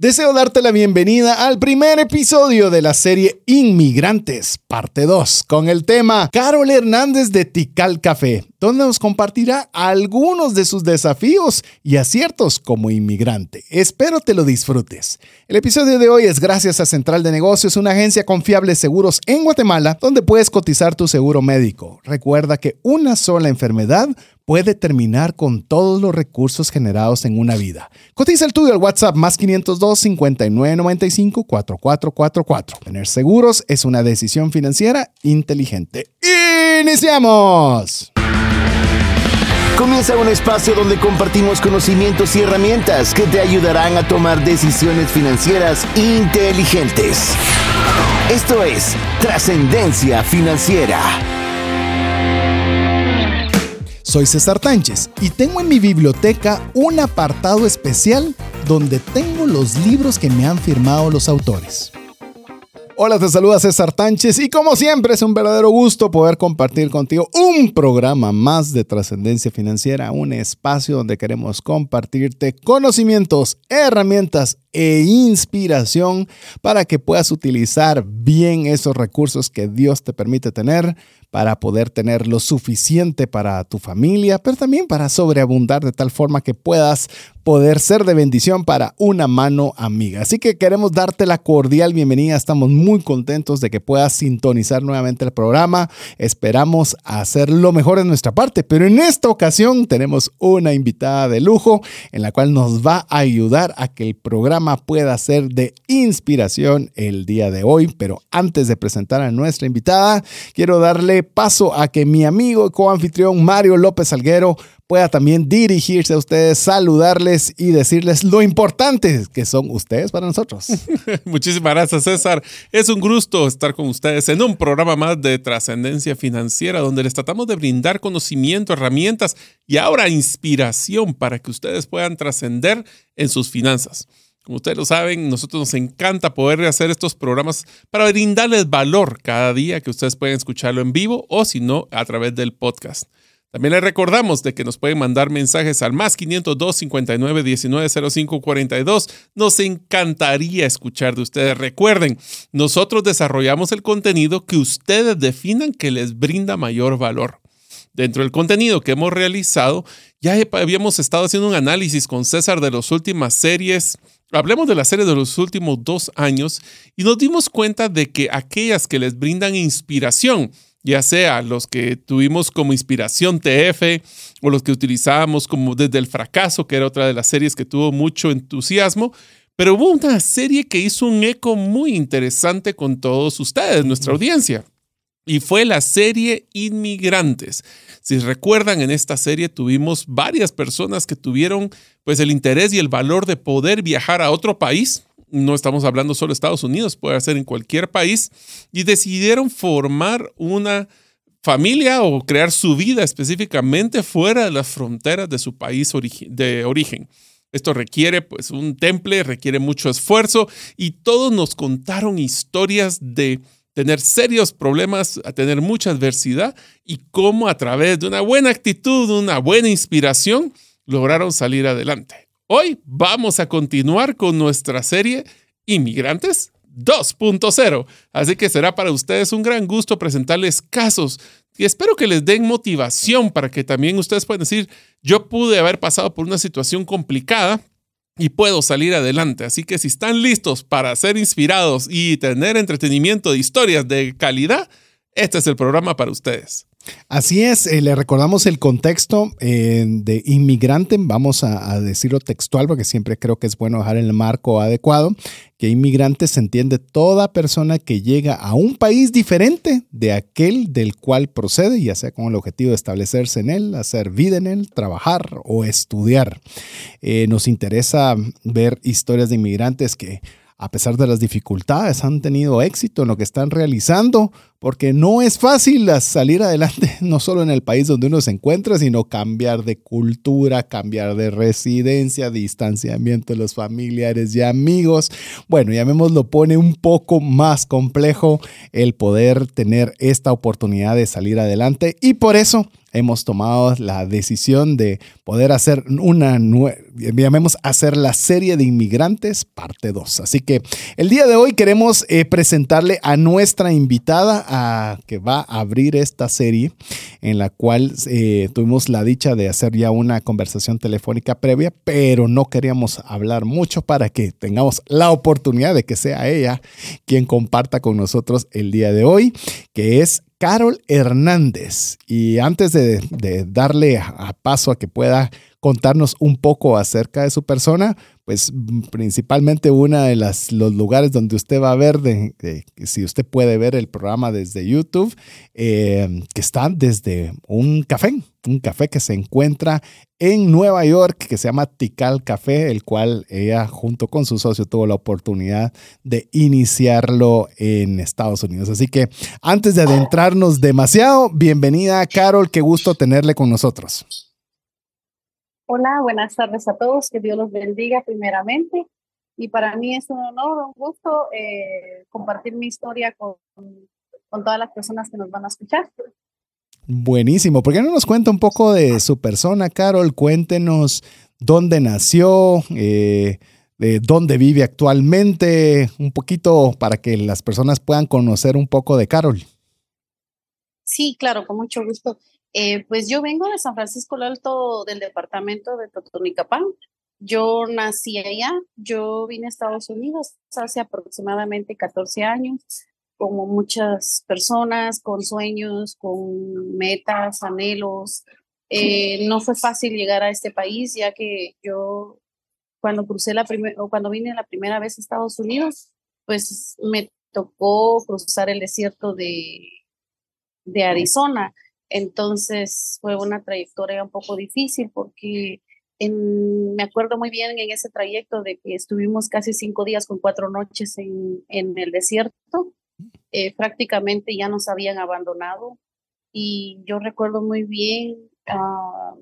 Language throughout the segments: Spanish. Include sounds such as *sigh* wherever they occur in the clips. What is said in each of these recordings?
Deseo darte la bienvenida al primer episodio de la serie Inmigrantes, parte 2, con el tema Carol Hernández de Tical Café, donde nos compartirá algunos de sus desafíos y aciertos como inmigrante. Espero te lo disfrutes. El episodio de hoy es gracias a Central de Negocios, una agencia confiable de seguros en Guatemala, donde puedes cotizar tu seguro médico. Recuerda que una sola enfermedad puede terminar con todos los recursos generados en una vida. Cotiza el tuyo al WhatsApp más 502 5995 4444. Tener seguros es una decisión financiera inteligente. ¡Iniciamos! Comienza un espacio donde compartimos conocimientos y herramientas que te ayudarán a tomar decisiones financieras inteligentes. Esto es Trascendencia Financiera. Soy César Tánchez y tengo en mi biblioteca un apartado especial donde tengo los libros que me han firmado los autores. Hola, te saluda César Tánchez y como siempre es un verdadero gusto poder compartir contigo un programa más de trascendencia financiera, un espacio donde queremos compartirte conocimientos, herramientas e inspiración para que puedas utilizar bien esos recursos que Dios te permite tener para poder tener lo suficiente para tu familia, pero también para sobreabundar de tal forma que puedas poder ser de bendición para una mano amiga. Así que queremos darte la cordial bienvenida. Estamos muy contentos de que puedas sintonizar nuevamente el programa. Esperamos hacer lo mejor de nuestra parte, pero en esta ocasión tenemos una invitada de lujo en la cual nos va a ayudar a que el programa pueda ser de inspiración el día de hoy. Pero antes de presentar a nuestra invitada, quiero darle paso a que mi amigo y coanfitrión Mario López Salguero pueda también dirigirse a ustedes, saludarles y decirles lo importante que son ustedes para nosotros. *laughs* Muchísimas gracias, César. Es un gusto estar con ustedes en un programa más de trascendencia financiera donde les tratamos de brindar conocimiento, herramientas y ahora inspiración para que ustedes puedan trascender en sus finanzas. Como ustedes lo saben, nosotros nos encanta poder hacer estos programas para brindarles valor cada día que ustedes pueden escucharlo en vivo o si no, a través del podcast. También les recordamos de que nos pueden mandar mensajes al más 502 59 19 05 42. Nos encantaría escuchar de ustedes. Recuerden, nosotros desarrollamos el contenido que ustedes definan que les brinda mayor valor. Dentro del contenido que hemos realizado, ya habíamos estado haciendo un análisis con César de las últimas series Hablemos de la serie de los últimos dos años y nos dimos cuenta de que aquellas que les brindan inspiración, ya sea los que tuvimos como inspiración TF o los que utilizábamos como desde el fracaso, que era otra de las series que tuvo mucho entusiasmo, pero hubo una serie que hizo un eco muy interesante con todos ustedes, nuestra audiencia, y fue la serie Inmigrantes. Si recuerdan, en esta serie tuvimos varias personas que tuvieron pues el interés y el valor de poder viajar a otro país. No estamos hablando solo de Estados Unidos, puede ser en cualquier país. Y decidieron formar una familia o crear su vida específicamente fuera de las fronteras de su país de origen. Esto requiere pues un temple, requiere mucho esfuerzo y todos nos contaron historias de tener serios problemas, tener mucha adversidad y cómo a través de una buena actitud, una buena inspiración, lograron salir adelante. Hoy vamos a continuar con nuestra serie Inmigrantes 2.0. Así que será para ustedes un gran gusto presentarles casos y espero que les den motivación para que también ustedes puedan decir, yo pude haber pasado por una situación complicada, y puedo salir adelante. Así que si están listos para ser inspirados y tener entretenimiento de historias de calidad, este es el programa para ustedes. Así es, eh, le recordamos el contexto eh, de inmigrante, vamos a, decirlo textual porque siempre creo que es bueno dejar el marco adecuado, que inmigrante se entiende toda persona que llega a un país diferente de aquel del cual procede, ya sea con el objetivo de establecerse en él, hacer vida en él, trabajar o estudiar. Eh, nos interesa ver historias de inmigrantes que a pesar de las dificultades, han tenido éxito en lo que están realizando, porque no es fácil salir adelante, *laughs* no solo en el país donde uno se encuentra, sino cambiar de cultura, cambiar de residencia, distanciamiento de los familiares y amigos. Bueno, llamémoslo, pone un poco más complejo el poder tener esta oportunidad de salir adelante y por eso hemos tomado la decisión de poder hacer una, llamemos hacer la serie de inmigrantes parte 2. Así que el día de hoy queremos eh, presentarle a nuestra invitada a, que va a abrir esta serie en la cual eh, tuvimos la dicha de hacer ya una conversación telefónica previa, pero no queríamos hablar mucho para que tengamos la oportunidad de que sea ella quien comparta con nosotros el día de hoy, que es Carol Hernández. Y antes de, darle a paso a que pueda contarnos un poco acerca de su persona, pues principalmente uno de los lugares donde usted va a ver, de, si usted puede ver el programa desde YouTube, eh, que está desde un café, un café que se encuentra en Nueva York, que se llama Tikal Café, el cual ella junto con su socio tuvo la oportunidad de iniciarlo en Estados Unidos. Así que antes de adentrarnos demasiado, bienvenida Carol, qué gusto tenerle con nosotros. Hola, buenas tardes a todos, que Dios los bendiga primeramente. Y para mí es un honor, un gusto eh, compartir mi historia con, con todas las personas que nos van a escuchar. Buenísimo. ¿Por qué no nos cuenta un poco de su persona, Carol? Cuéntenos dónde nació, eh, de dónde vive actualmente, un poquito para que las personas puedan conocer un poco de Carol. Sí, claro, con mucho gusto. Eh, pues yo vengo de San Francisco del Alto, del departamento de Totonicapán. Yo nací allá, yo vine a Estados Unidos hace aproximadamente 14 años, como muchas personas, con sueños, con metas, anhelos. Eh, no fue fácil llegar a este país, ya que yo cuando crucé la primera, o cuando vine la primera vez a Estados Unidos, pues me tocó cruzar el desierto de, de Arizona entonces fue una trayectoria un poco difícil porque me acuerdo muy bien en ese trayecto de que estuvimos casi cinco días con cuatro noches en, el desierto. Eh, prácticamente ya nos habían abandonado. Y yo recuerdo muy bien ah,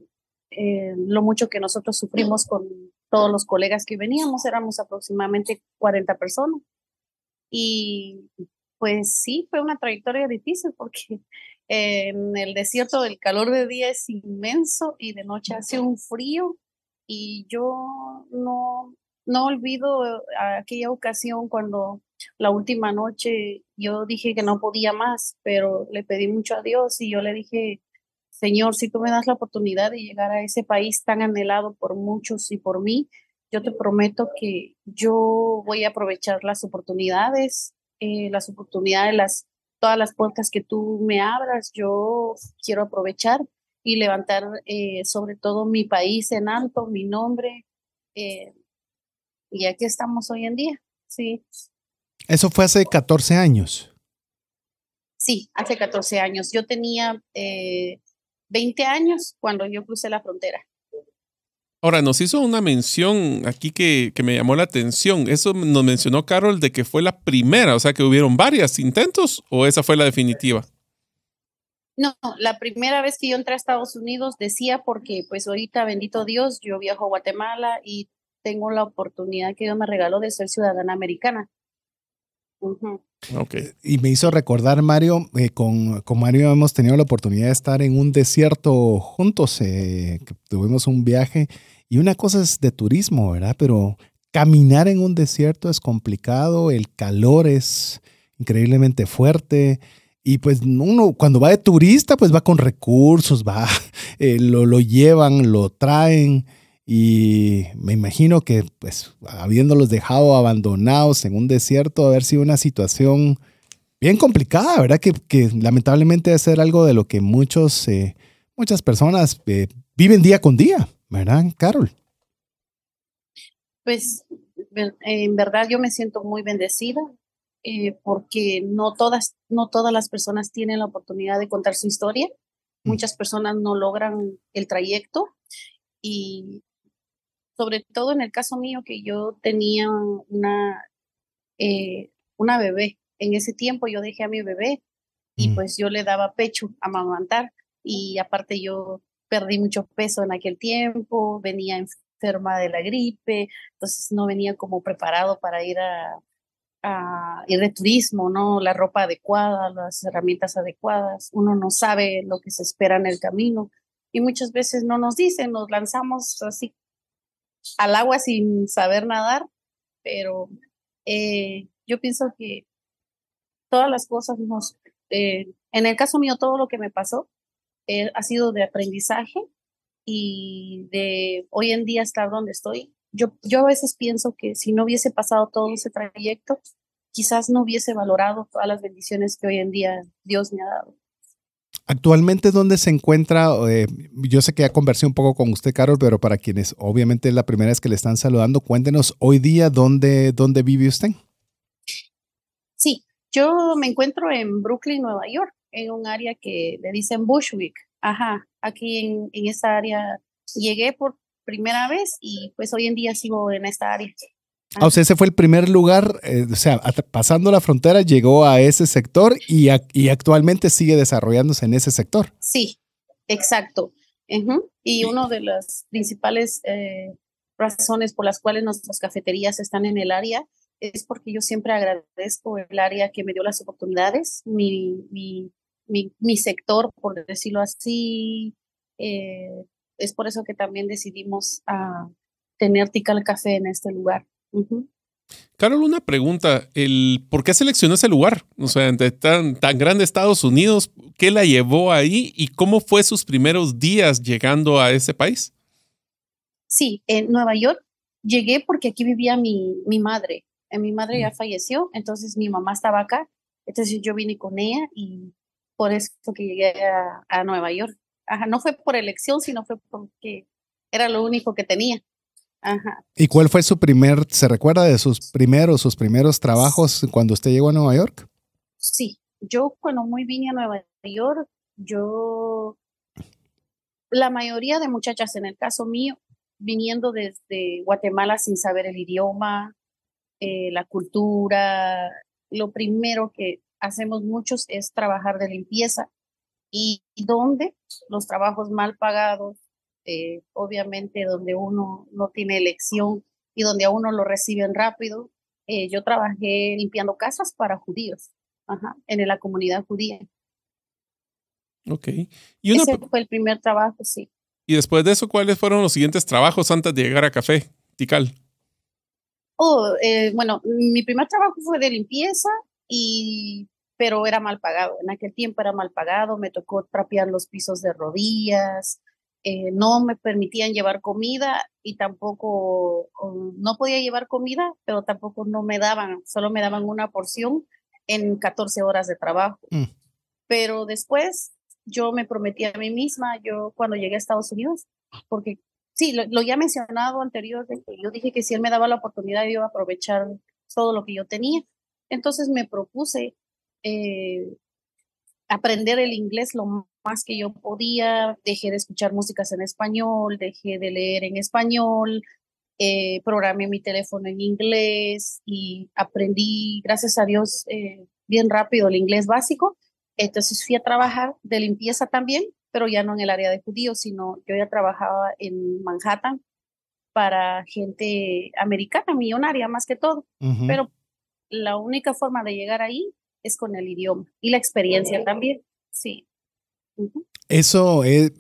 eh, lo mucho que nosotros sufrimos con todos los colegas que veníamos, éramos aproximadamente 40 personas. Y pues sí, fue una trayectoria difícil porque en el desierto el calor de día es inmenso y de noche hace un frío. Y yo no, no olvido aquella ocasión cuando la última noche yo dije que no podía más, pero le pedí mucho a Dios y yo le dije, Señor, si tú me das la oportunidad de llegar a ese país tan anhelado por muchos y por mí, yo te prometo que yo voy a aprovechar las oportunidades, eh, las oportunidades, las todas las puertas que tú me abras, yo quiero aprovechar y levantar eh, sobre todo mi país en alto, mi nombre. Eh, y aquí estamos hoy en día, sí. Eso fue hace 14 años. Sí, hace 14 años. Yo tenía 20 eh, años cuando yo crucé la frontera. Ahora, nos hizo una mención aquí que, me llamó la atención. Eso nos mencionó Carol de que fue la primera, o sea que hubieron varios intentos o esa fue la definitiva. No, la primera vez que yo entré a Estados Unidos decía porque pues ahorita, bendito Dios, yo viajo a Guatemala y tengo la oportunidad que Dios me regaló de ser ciudadana americana. Okay. Y me hizo recordar, Mario, eh, con, con, Mario hemos tenido la oportunidad de estar en un desierto juntos, eh, tuvimos un viaje y una cosa es de turismo, ¿verdad? Pero caminar en un desierto es complicado, el calor es increíblemente fuerte. Y pues uno cuando va de turista, pues va con recursos, *laughs* va, eh, lo, lo, llevan, lo traen. Y me imagino que pues habiéndolos dejado abandonados en un desierto, haber sido una situación bien complicada, ¿verdad? Que, que lamentablemente debe ser algo de lo que muchos, eh, muchas personas eh, viven día con día. ¿verdad, Carol? Pues en verdad yo me siento muy bendecida eh, porque no todas, no todas las personas tienen la oportunidad de contar su historia. Mm. Muchas personas no logran el trayecto y sobre todo en el caso mío que yo tenía una, eh, una bebé. En ese tiempo yo dejé a mi bebé y mm. pues yo le daba pecho a amamantar y aparte yo perdí mucho peso en aquel tiempo, venía enferma de la gripe, entonces no venía como preparado para ir a, y de turismo, ¿no? La ropa adecuada, las herramientas adecuadas. Uno no sabe lo que se espera en el camino y muchas veces no nos dicen, nos lanzamos así al agua sin saber nadar, pero eh, yo pienso que todas las cosas eh, en el caso mío, todo lo que me pasó eh, ha sido de aprendizaje y de hoy en día estar donde estoy. Yo, yo a veces pienso que si no hubiese pasado todo ese trayecto, quizás no hubiese valorado todas las bendiciones que hoy en día Dios me ha dado. Actualmente, ¿dónde se encuentra? Eh, yo sé que ya conversé un poco con usted, Carol, pero para quienes obviamente es la primera vez que le están saludando, cuéntenos hoy día dónde, dónde vive usted. Sí, yo me encuentro en Brooklyn, Nueva York, en un área que le dicen Bushwick. Ajá, aquí en, en esa área llegué por primera vez y pues hoy en día sigo en esta área. Ah, o sea, ese fue el primer lugar, eh, o sea, pasando la frontera llegó a ese sector y, y, actualmente sigue desarrollándose en ese sector. Sí, exacto. Y una de las principales eh, razones por las cuales nuestras cafeterías están en el área es porque yo siempre agradezco el área que me dio las oportunidades, mi, mi, mi, sector, por decirlo así. Eh, es por eso que también decidimos uh, tener Tikal Café en este lugar. Carol, una pregunta. El, ¿Por qué seleccionó ese lugar? O sea, tan, tan grande Estados Unidos, ¿qué la llevó ahí y cómo fue sus primeros días llegando a ese país? Sí, en Nueva York llegué porque aquí vivía mi, mi madre. Eh, mi madre ya falleció, entonces mi mamá estaba acá. Entonces yo vine con ella y por eso que llegué a, a Nueva York. Ajá, no fue por elección, sino fue porque era lo único que tenía. ¿Y cuál fue su primer, se recuerda de sus primeros, sus primeros trabajos cuando usted llegó a Nueva York? Sí, yo cuando muy vine a Nueva York, yo, la mayoría de muchachas en el caso mío, viniendo desde Guatemala sin saber el idioma, eh, la cultura, lo primero que hacemos muchos es trabajar de limpieza. Y donde los trabajos mal pagados, este, obviamente donde uno no tiene elección y donde a uno lo reciben rápido. Eh, yo trabajé limpiando casas para judíos en la comunidad judía. Ok. Y Ese fue el primer trabajo, sí. Y después de eso, ¿cuáles fueron los siguientes trabajos antes de llegar a Café Tical? Oh, eh, bueno, mi primer trabajo fue de limpieza y pero era mal pagado. En aquel tiempo era mal pagado, me tocó trapear los pisos de rodillas, eh, no me permitían llevar comida y tampoco, no podía llevar comida, pero tampoco no me daban, solo me daban una porción en 14 horas de trabajo. Mm. Pero después yo me prometí a mí misma, yo cuando llegué a Estados Unidos, porque sí, lo, lo ya mencionado anteriormente, yo dije que si él me daba la oportunidad yo iba a aprovechar todo lo que yo tenía. Entonces me propuse eh, aprender el inglés lo más que yo podía, dejé de escuchar músicas en español, dejé de leer en español, eh, programé mi teléfono en inglés y aprendí, gracias a Dios, eh, bien rápido el inglés básico. Entonces fui a trabajar de limpieza también, pero ya no en el área de judíos, sino yo ya trabajaba en Manhattan para gente americana, millonaria más que todo. Pero la única forma de llegar ahí es con el idioma y la experiencia también, sí. Eso eh,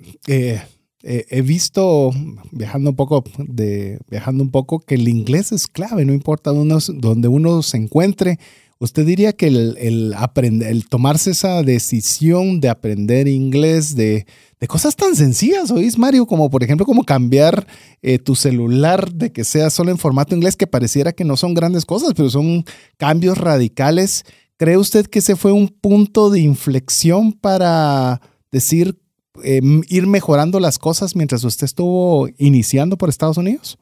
he visto viajando un poco de viajando un poco que el inglés es clave, no importa donde uno se encuentre. ¿Usted diría que el, el, aprender, el tomarse esa decisión de aprender inglés, de, de cosas tan sencillas, oís, Mario? Como por ejemplo, como cambiar eh, tu celular de que sea solo en formato inglés, que pareciera que no son grandes cosas, pero son cambios radicales ¿Cree usted que ese fue un punto de inflexión para decir, em, ir mejorando las cosas mientras usted estuvo iniciando por Estados Unidos?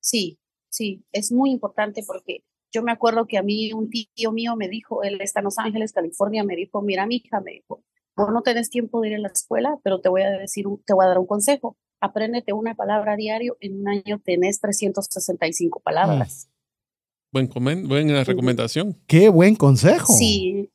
Sí, sí, es muy importante porque yo me acuerdo que a mí un tío mío me dijo, él está en Los Ángeles, California, me dijo, mira, mi hija, me dijo, vos no tenés tiempo de ir a la escuela, pero te voy a decir, te voy a dar un consejo. Apréndete una palabra diario, en un año tenés 365 palabras. Buen buena recomendación. Qué buen consejo. Sí.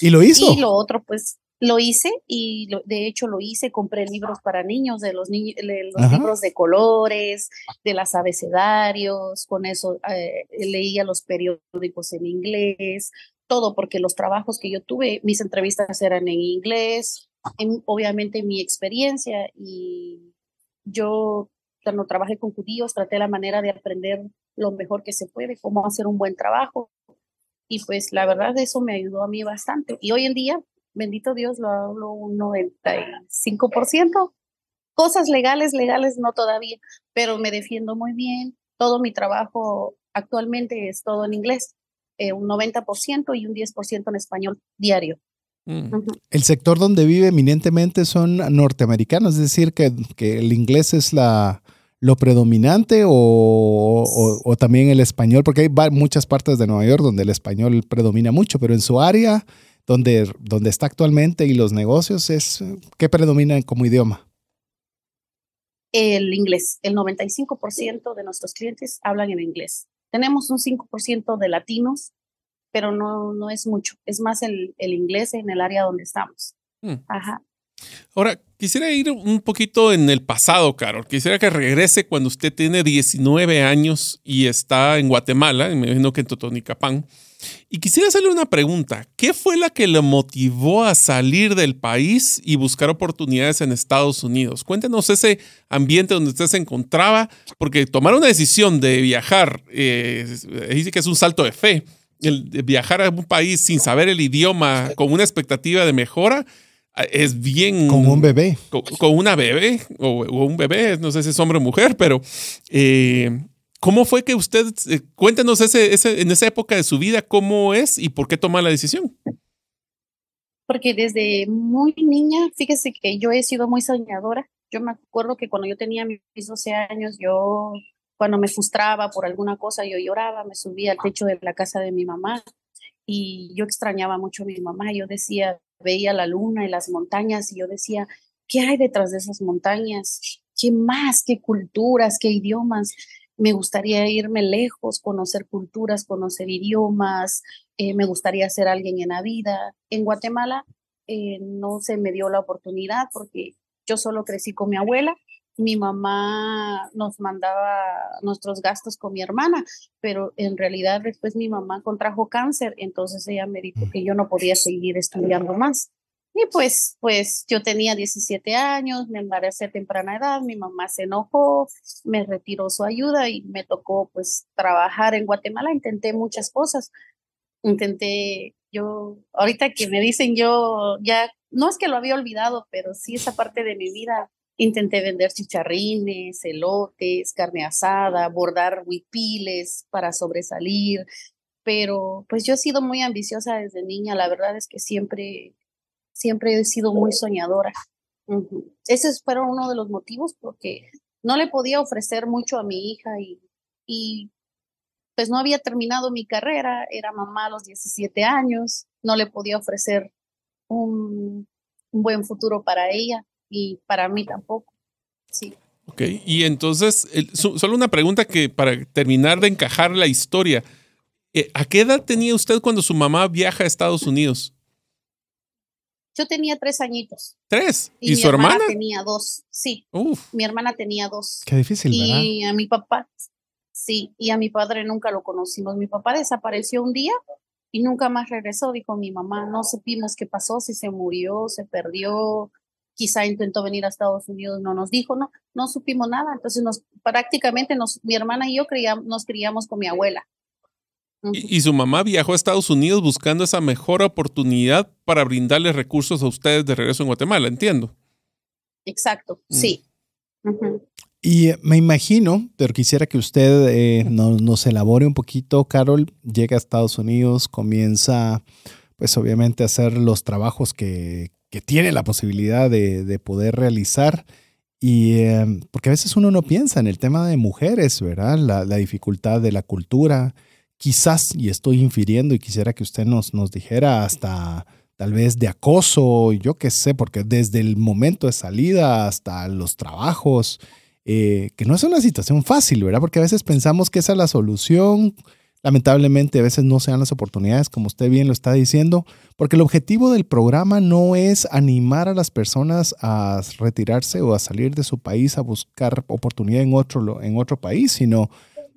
¿Y lo hizo? Y lo otro, pues, Lo hice y de hecho lo hice, compré libros para niños, de los, niños, los libros de colores, de los abecedarios, con eso eh, leía los periódicos en inglés, todo porque los trabajos que yo tuve, mis entrevistas eran en inglés, obviamente mi experiencia y yo cuando trabajé con judíos traté la manera de aprender lo mejor que se puede, cómo hacer un buen trabajo y pues la verdad eso me ayudó a mí bastante y hoy en día bendito Dios, lo hablo un 95%. Cosas legales, legales no todavía, pero me defiendo muy bien. Todo mi trabajo actualmente es todo en inglés, eh, un 90% y un 10% en español diario. Mm. El sector donde vive eminentemente son norteamericanos, es decir, que, que el inglés es la, lo predominante o, o, también el español, porque hay muchas partes de Nueva York donde el español predomina mucho, pero en su área donde, donde está actualmente y los negocios, es ¿qué predomina como idioma? El inglés. El 95% de nuestros clientes hablan en inglés. Tenemos un 5% de latinos, pero no, no es mucho. Es más el, el inglés en el área donde estamos. Hmm. Ajá. Ahora, quisiera ir un poquito en el pasado, Carol. Quisiera que regrese cuando usted tiene 19 años y está en Guatemala, me imagino que en Totonicapán. Y quisiera hacerle una pregunta. ¿Qué fue la que le motivó a salir del país y buscar oportunidades en Estados Unidos? Cuéntenos ese ambiente donde usted se encontraba, porque tomar una decisión de viajar, eh, dice que es un salto de fe. El viajar a un país sin saber el idioma, con una expectativa de mejora, es bien... Con un bebé. Con, una bebé, o, un bebé, no sé si es hombre o mujer, pero... Eh, ¿Cómo fue que usted, eh, cuéntenos ese, en esa época de su vida, cómo es y por qué toma la decisión? Porque desde muy niña, fíjese que yo he sido muy soñadora. Yo me acuerdo que cuando yo tenía mis 12 años, yo cuando me frustraba por alguna cosa, yo lloraba, me subía al techo de la casa de mi mamá y yo extrañaba mucho a mi mamá. Yo decía, veía la luna y las montañas y yo decía, ¿qué hay detrás de esas montañas? ¿Qué más? ¿Qué culturas? ¿Qué idiomas? me gustaría irme lejos, conocer culturas, conocer idiomas, eh, me gustaría ser alguien en la vida. En Guatemala eh, no se me dio la oportunidad porque yo solo crecí con mi abuela. Mi mamá nos mandaba nuestros gastos con mi hermana, pero en realidad después mi mamá contrajo cáncer, entonces ella me dijo que yo no podía seguir estudiando más. Y pues, pues yo tenía 17 años, me embaracé a temprana edad, mi mamá se enojó, me retiró su ayuda y me tocó pues trabajar en Guatemala. Intenté muchas cosas. Intenté, yo, ahorita que me dicen yo ya, no es que lo había olvidado, pero sí esa parte de mi vida. Intenté vender chicharrines, elotes, carne asada, bordar huipiles para sobresalir, pero pues yo he sido muy ambiciosa desde niña. La verdad es que siempre siempre he sido muy soñadora. Ese fue uno de los motivos porque no le podía ofrecer mucho a mi hija y pues no había terminado mi carrera, era mamá a los 17 años, no le podía ofrecer un, buen futuro para ella y para mí tampoco. Sí. Ok, y entonces, solo una pregunta que para terminar de encajar la historia, eh, ¿a qué edad tenía usted cuando su mamá viaja a Estados Unidos? Yo tenía tres añitos. ¿Tres? ¿Y, su hermana? Tenía dos, sí. Mi hermana tenía dos. Qué difícil, ¿verdad? Y a mi papá, sí, y a mi padre nunca lo conocimos. Mi papá desapareció un día y nunca más regresó, dijo mi mamá. No supimos qué pasó, si se murió, se perdió, quizá intentó venir a Estados Unidos, no nos dijo, no, no supimos nada. Entonces nos, prácticamente nos, mi hermana y yo criamos, nos criamos con mi abuela. Y, su mamá viajó a Estados Unidos buscando esa mejor oportunidad para brindarles recursos a ustedes de regreso en Guatemala, entiendo. Exacto, mm. sí. Y eh, me imagino, pero quisiera que usted eh, nos, elabore un poquito, Carol, llega a Estados Unidos, comienza, pues obviamente a hacer los trabajos que, tiene la posibilidad de, poder realizar. Y eh, porque a veces uno no piensa en el tema de mujeres, ¿verdad? La, la dificultad de la cultura, quizás, y estoy infiriendo y quisiera que usted nos, nos dijera hasta tal vez de acoso, yo qué sé, porque desde el momento de salida hasta los trabajos, eh, que no es una situación fácil, ¿verdad? Porque a veces pensamos que esa es la solución, lamentablemente a veces no se dan las oportunidades, como usted bien lo está diciendo, porque el objetivo del programa no es animar a las personas a retirarse o a salir de su país a buscar oportunidad en otro, en otro país, sino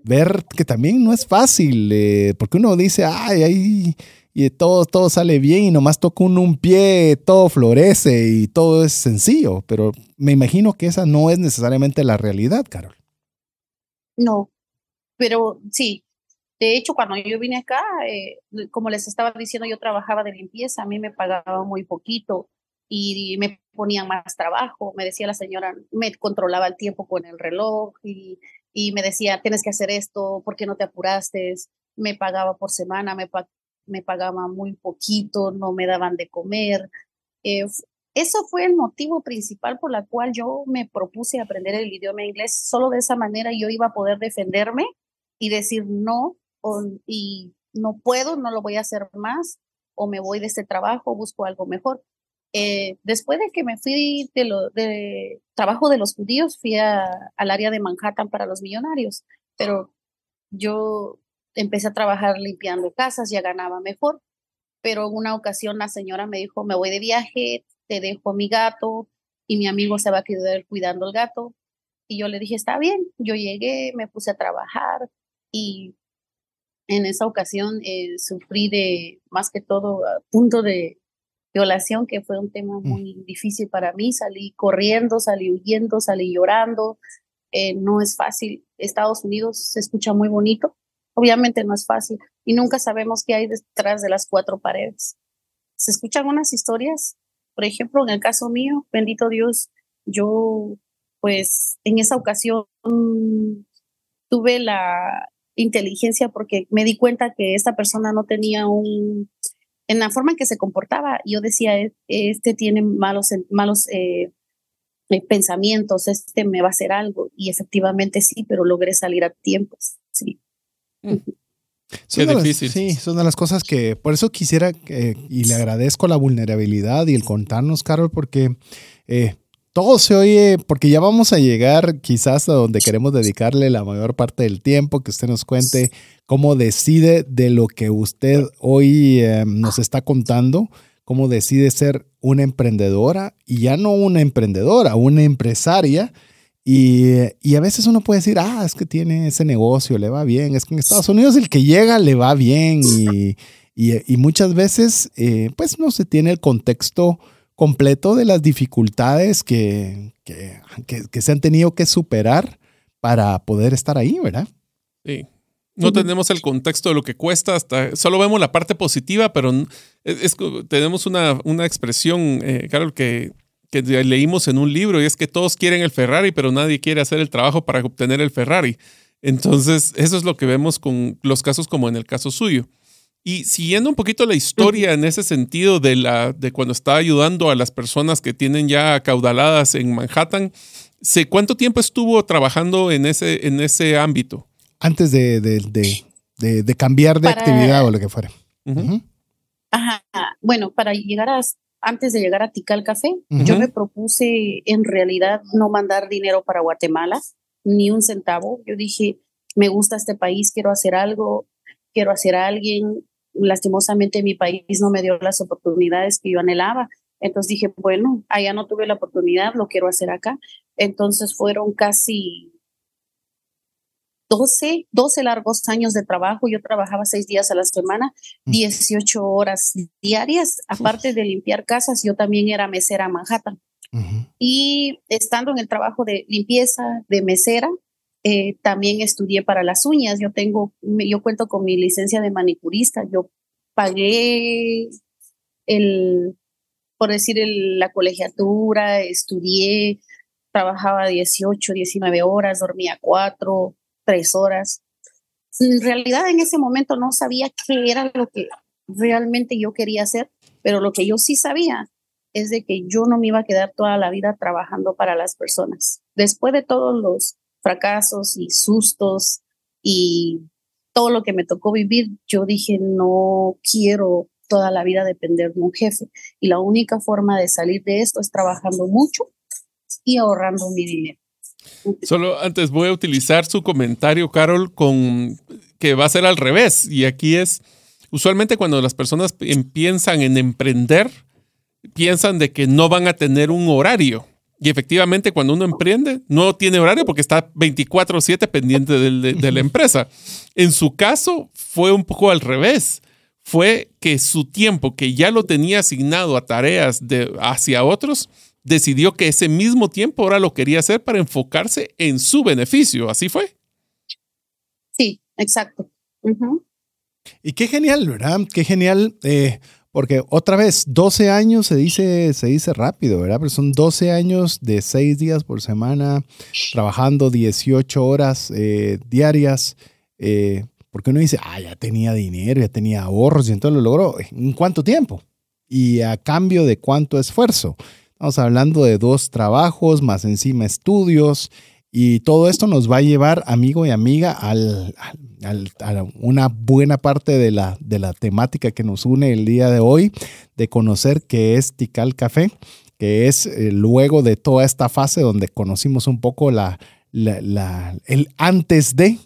ver que también no es fácil, eh, porque uno dice, ay, ay, y todo, todo sale bien y nomás toca uno un pie, todo florece y todo es sencillo, pero me imagino que esa no es necesariamente la realidad, Carol. No, pero sí. De hecho, cuando yo vine acá, eh, como les estaba diciendo, yo trabajaba de limpieza, a mí me pagaba muy poquito y me ponían más trabajo. Me decía la señora, me controlaba el tiempo con el reloj y, y me decía, tienes que hacer esto, ¿por qué no te apuraste? Me pagaba por semana, me, me pagaba muy poquito, no me daban de comer. Eh, eso fue el motivo principal por la cual yo me propuse aprender el idioma inglés. Solo de esa manera yo iba a poder defenderme y decir no y no puedo, no lo voy a hacer más o me voy de este trabajo, busco algo mejor. Eh, después de que me fui de, lo, de trabajo de los judíos, fui al área de Manhattan para los millonarios, pero yo empecé a trabajar limpiando casas, ya ganaba mejor, pero en una ocasión la señora me dijo, me voy de viaje, te dejo mi gato y mi amigo se va a quedar cuidando el gato. Y yo le dije, está bien, yo llegué, me puse a trabajar y en esa ocasión eh, sufrí de, más que todo, punto de violación, que fue un tema mm. muy difícil para mí. Salí corriendo, salí huyendo, salí llorando. Eh, no es fácil. Estados Unidos se escucha muy bonito, Obviamente no es fácil y nunca sabemos qué hay detrás de las cuatro paredes. Se escuchan unas historias, por ejemplo, en el caso mío, bendito Dios, yo pues en esa ocasión tuve la inteligencia porque me di cuenta que esta persona no tenía un, en la forma en que se comportaba, yo decía, e, este tiene malos, malos eh, pensamientos, este me va a hacer algo, y efectivamente sí, pero logré salir a tiempo, sí. Mm. Son difícil. sí, son de las cosas que por eso quisiera y le agradezco la vulnerabilidad y el contarnos, Carol, porque eh, todo se oye, porque ya vamos a llegar quizás a donde queremos dedicarle la mayor parte del tiempo, que usted nos cuente cómo decide de lo que usted hoy eh, nos está contando, cómo decide ser una emprendedora y ya no una emprendedora, una empresaria y, a veces uno puede decir, ah, es que tiene ese negocio, le va bien. Es que en Estados Unidos el que llega le va bien. Y, muchas veces, eh, pues no se tiene el contexto completo de las dificultades que, que, se han tenido que superar para poder estar ahí, ¿verdad? Sí. No tenemos el contexto de lo que cuesta, hasta solo vemos la parte positiva, pero es, tenemos una, una expresión, eh, Carol, que que leímos en un libro y es que todos quieren el Ferrari, pero nadie quiere hacer el trabajo para obtener el Ferrari. Entonces, eso es lo que vemos con los casos como en el caso suyo. Y siguiendo un poquito la historia en ese sentido de, la, de cuando está ayudando a las personas que tienen ya acaudaladas en Manhattan, ¿cuánto tiempo estuvo trabajando en ese, en ese ámbito? Antes de, de, cambiar de actividad o lo que fuera. Ajá. Bueno, para llegar a antes de llegar a Tikal Café, yo me propuse en realidad no mandar dinero para Guatemala, ni un centavo. Yo dije, me gusta este país, quiero hacer algo, quiero hacer a alguien. Lastimosamente mi país no me dio las oportunidades que yo anhelaba. Entonces dije, bueno, allá no tuve la oportunidad, lo quiero hacer acá. Entonces fueron casi 12, 12 largos años de trabajo. Yo trabajaba seis días a la semana, 18 horas diarias. Aparte de limpiar casas, yo también era mesera a Manhattan. Y estando en el trabajo de limpieza, de mesera, eh, también estudié para las uñas. Yo tengo, yo cuento con mi licencia de manicurista. Yo pagué el, por decir, la colegiatura, estudié, trabajaba 18, 19 horas, dormía cuatro, tres horas. En realidad en ese momento no sabía qué era lo que realmente yo quería hacer, pero lo que yo sí sabía es de que yo no me iba a quedar toda la vida trabajando para las personas. Después de todos los fracasos y sustos y todo lo que me tocó vivir, yo dije, no quiero toda la vida depender de un jefe. Y la única forma de salir de esto es trabajando mucho y ahorrando mi dinero. Solo antes voy a utilizar su comentario, Carol, con que va a ser al revés. Y aquí es, usualmente cuando las personas piensan en emprender, piensan de que no van a tener un horario. Y efectivamente, cuando uno emprende, no tiene horario porque está 24/7 pendiente de, la empresa. En su caso, fue un poco al revés. Fue que su tiempo, que ya lo tenía asignado a tareas de, hacia otros, decidió que ese mismo tiempo ahora lo quería hacer para enfocarse en su beneficio. ¿Así fue? Sí, exacto. Y qué genial, ¿verdad? Qué genial. Eh, porque otra vez, 12 años se dice, se dice rápido, ¿verdad? Pero son 12 años de 6 días por semana, trabajando 18 horas eh, diarias. Eh, porque uno dice, ah, ya tenía dinero, ya tenía ahorros y entonces lo logró. ¿En cuánto tiempo? Y a cambio de cuánto esfuerzo. Estamos hablando de dos trabajos, más encima estudios, y todo esto nos va a llevar, amigo y amiga, al, a una buena parte de la, de la temática que nos une el día de hoy, de conocer qué es Tikal Café, que es eh, luego de toda esta fase donde conocimos un poco la, la, el antes de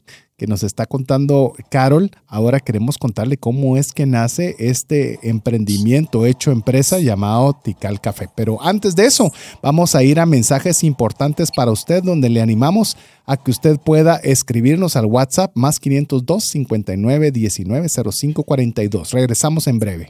que nos está contando Carol. Ahora queremos contarle cómo es que nace este emprendimiento hecho empresa llamado Tical Café. Pero antes de eso, vamos a ir a mensajes importantes para usted donde le animamos a que usted pueda escribirnos al WhatsApp más 502 59 19 05 42. Regresamos en breve.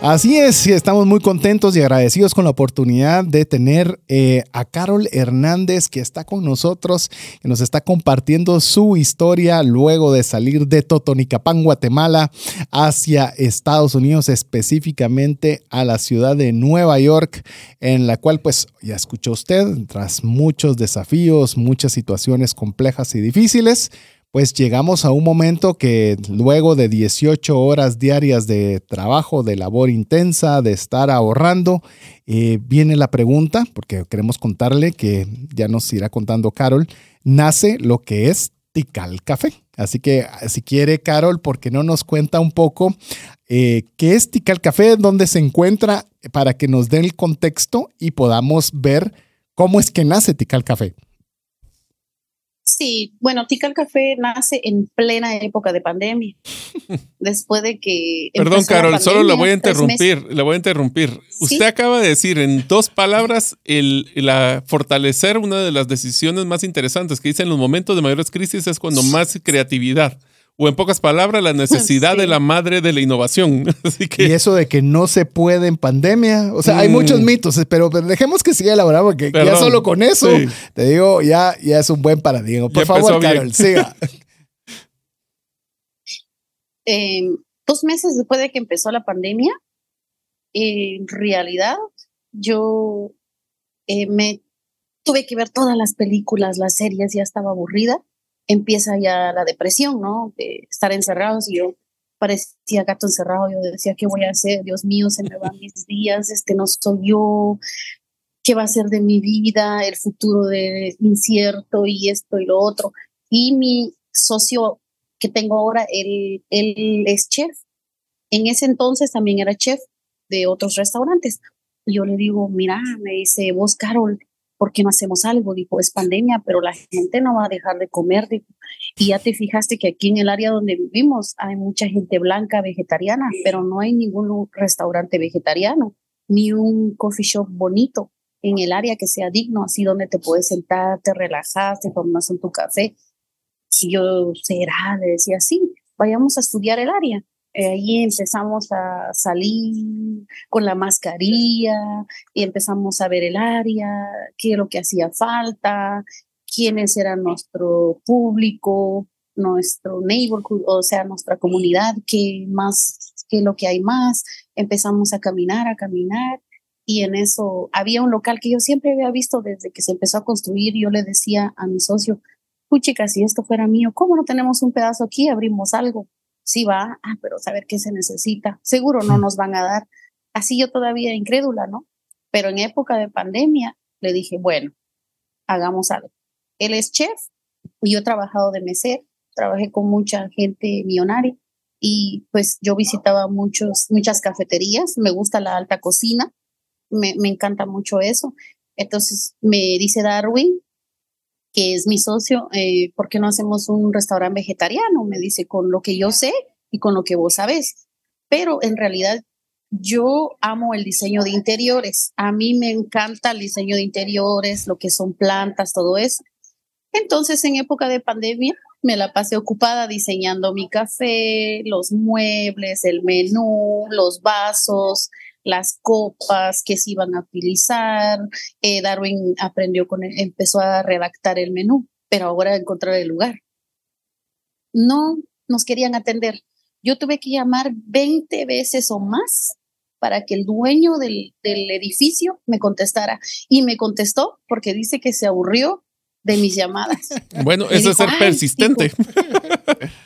Así es, estamos muy contentos y agradecidos con la oportunidad de tener eh, a Carol Hernández que está con nosotros, que nos está compartiendo su historia luego de salir de Totonicapán, Guatemala, hacia Estados Unidos, específicamente a la ciudad de Nueva York, en la cual pues ya escuchó usted, tras muchos desafíos, muchas situaciones complejas y difíciles, pues llegamos a un momento que luego de 18 horas diarias de trabajo, de labor intensa, de estar ahorrando, eh, viene la pregunta, porque queremos contarle que ya nos irá contando Carol, nace lo que es Tical Café. Así que si quiere, Carol, ¿por qué no nos cuenta un poco eh, qué es Tical Café, dónde se encuentra, para que nos den el contexto y podamos ver cómo es que nace Tical Café? Sí, bueno, Tikal Café nace en plena época de pandemia. *laughs* después de que. Perdón, Carol, solo la voy a interrumpir. Le voy a interrumpir. Usted acaba de decir en dos palabras el, la fortalecer una de las decisiones más interesantes que dice en los momentos de mayores crisis es cuando más creatividad o en pocas palabras, la necesidad de la madre de la innovación. *laughs* Y eso de que no se puede en pandemia. O sea, hay muchos mm. mitos, pero, dejemos que siga elaborado porque ya solo con eso, te digo, ya, ya es un buen paradigma. Por favor, Carol, siga. *laughs* Em, dos meses después de que empezó la pandemia, en realidad yo eh, me tuve que ver todas las películas, las series, ya estaba aburrida empieza ya la depresión, ¿no? De estar encerrados y yo parecía gato encerrado, yo decía, ¿qué voy a hacer? Dios mío, se me van mis días, este no soy yo, ¿qué va a ser de mi vida? El futuro de incierto y esto y lo otro. Y mi socio que tengo ahora, él, él es chef. En ese entonces también era chef de otros restaurantes. yo le digo, mira, me dice, vos, Carol, ¿por qué no hacemos algo? Dijo, es pandemia, pero la gente no va a dejar de comer. Y ya te fijaste que aquí en el área donde vivimos hay mucha gente blanca vegetariana, pero no hay ningún restaurante vegetariano, ni un coffee shop bonito en el área que sea digno, así donde te puedes sentar, te relajas, te tomas un tu café. Y yo, será, le decía, sí, vayamos a estudiar el área. Eh, ahí empezamos a salir con la mascarilla y empezamos a ver el área, qué es lo que hacía falta, quiénes eran nuestro público, nuestro neighborhood, o sea, nuestra comunidad, qué más, qué es lo que hay más. Empezamos a caminar, a caminar y en eso había un local que yo siempre había visto desde que se empezó a construir. Yo le decía a mi socio, chica, si esto fuera mío, ¿cómo no tenemos un pedazo aquí? Abrimos algo sí va, ah, pero saber qué se necesita. Seguro no nos van a dar. Así yo todavía incrédula, ¿no? Pero en época de pandemia le dije, bueno, hagamos algo. Él es chef y yo he trabajado de mesero, trabajé con mucha gente millonaria y pues yo visitaba muchos, muchas cafeterías, me gusta la alta cocina, me, me encanta mucho eso. Entonces me dice Darwin, es mi socio, eh, ¿por qué no hacemos un restaurante vegetariano? Me dice, con lo que yo sé y con lo que vos sabés. Pero en realidad yo amo el diseño de interiores. A mí me encanta el diseño de interiores, lo que son plantas, todo eso. Entonces, en época de pandemia, me la pasé ocupada diseñando mi café, los muebles, el menú, los vasos, las copas que se iban a utilizar. Eh, Darwin aprendió con él, empezó a redactar el menú, pero ahora encontrar el lugar. No nos querían atender. Yo tuve que llamar 20 veces o más para que el dueño del, del edificio me contestara. Y me contestó porque dice que se aburrió de mis llamadas. *laughs* Bueno, eso es ser persistente.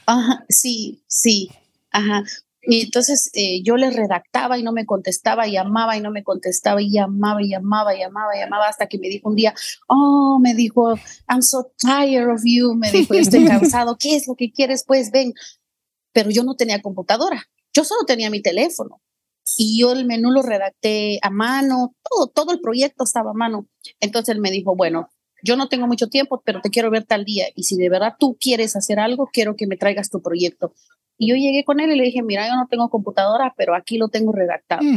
Ajá, sí, sí. Ajá. Y entonces eh, yo le redactaba y no me contestaba, y llamaba y no me contestaba, y llamaba y llamaba y llamaba y llamaba, hasta que me dijo un día, oh, me dijo, I'm so tired of you, me dijo, estoy *laughs* cansado, ¿qué es lo que quieres? Pues ven. Pero yo no tenía computadora, yo solo tenía mi teléfono. Y yo el menú lo redacté a mano, todo, todo el proyecto estaba a mano. Entonces él me dijo, bueno, yo no tengo mucho tiempo, pero te quiero ver tal día. Y si de verdad tú quieres hacer algo, quiero que me traigas tu proyecto. Y yo llegué con él y le dije, mira, yo no tengo computadora, pero aquí lo tengo redactado. Mm.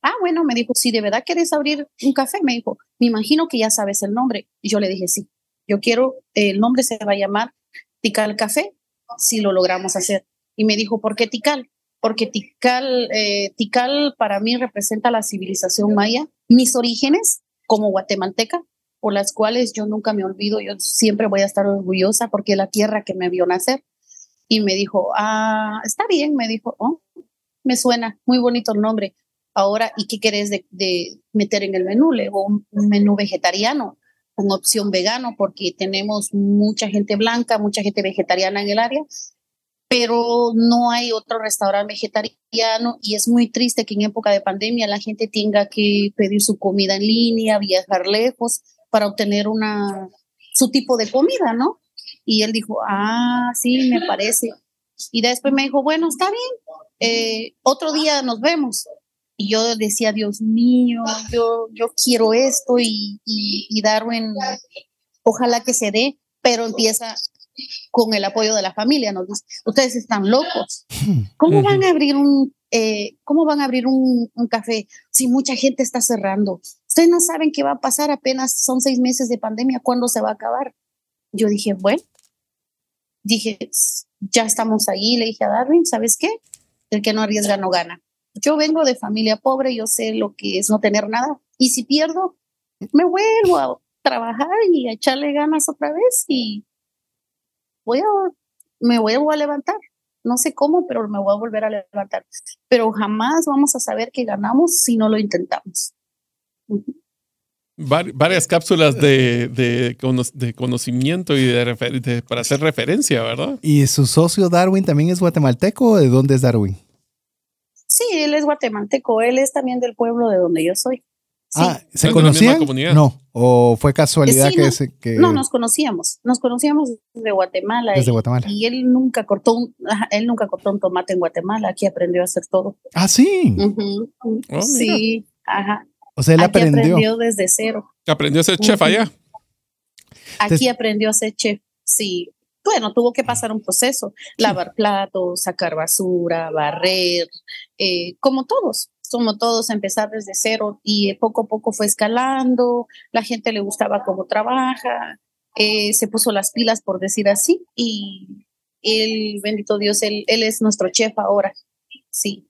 Ah, bueno, me dijo, si de verdad quieres abrir un café, me dijo, me imagino que ya sabes el nombre. Y yo le dije, sí, yo quiero, el nombre se va a llamar Tikal Café, si lo logramos hacer. Y me dijo, ¿por qué Tikal? Porque Tikal, eh, Tikal para mí representa la civilización maya, mis orígenes como guatemalteca, por las cuales yo nunca me olvido, yo siempre voy a estar orgullosa porque es la tierra que me vio nacer y me dijo, ah, está bien, me dijo, oh, me suena muy bonito el nombre. Ahora, ¿y qué querés de, meter en el menú? Le digo, un, menú vegetariano, con opción vegano, porque tenemos mucha gente blanca, mucha gente vegetariana en el área, pero no hay otro restaurante vegetariano y es muy triste que en época de pandemia la gente tenga que pedir su comida en línea, viajar lejos para obtener una, su tipo de comida, ¿no? Y él dijo, ah, sí, me parece. Y después me dijo, bueno, está bien, eh, otro día nos vemos. Y yo decía, Dios mío, yo, yo quiero esto y, y, y Darwin, ojalá que se dé, pero empieza con el apoyo de la familia. Nos dice, ustedes están locos. ¿Cómo van a abrir un, eh, cómo van a abrir un, un, café si mucha gente está cerrando? Ustedes no saben qué va a pasar apenas son seis meses de pandemia, ¿cuándo se va a acabar? Yo dije, bueno, dije, ya estamos ahí, le dije a Darwin, ¿sabes qué? El que no arriesga no gana. Yo vengo de familia pobre, yo sé lo que es no tener nada. Y si pierdo, me vuelvo a trabajar y a echarle ganas otra vez y voy a, me vuelvo a levantar. No sé cómo, pero me voy a volver a levantar. Pero jamás vamos a saber que ganamos si no lo intentamos varias cápsulas de, de, conocimiento y de, para hacer referencia, ¿verdad? ¿Y su socio Darwin también es guatemalteco o de dónde es Darwin? Sí, él es guatemalteco, él es también del pueblo de donde yo soy. Ah, ¿se conocían? No, o fue casualidad que, no, que, No, nos conocíamos, nos conocíamos desde Guatemala. Desde Guatemala. Y él nunca cortó un, él nunca cortó un tomate en Guatemala, aquí aprendió a hacer todo. Ah, sí. Oh, sí, ajá. O sea, él Aquí aprendió. desde cero. Aprendió a ser chef allá. Aquí aprendió a ser chef. Sí. Bueno, tuvo que pasar un proceso, lavar platos, sacar basura, barrer, eh, como todos, como todos, empezar desde cero y poco a poco fue escalando, la gente le gustaba cómo trabaja, eh, se puso las pilas, por decir así, y él, bendito Dios, él, él es nuestro chef ahora. Sí,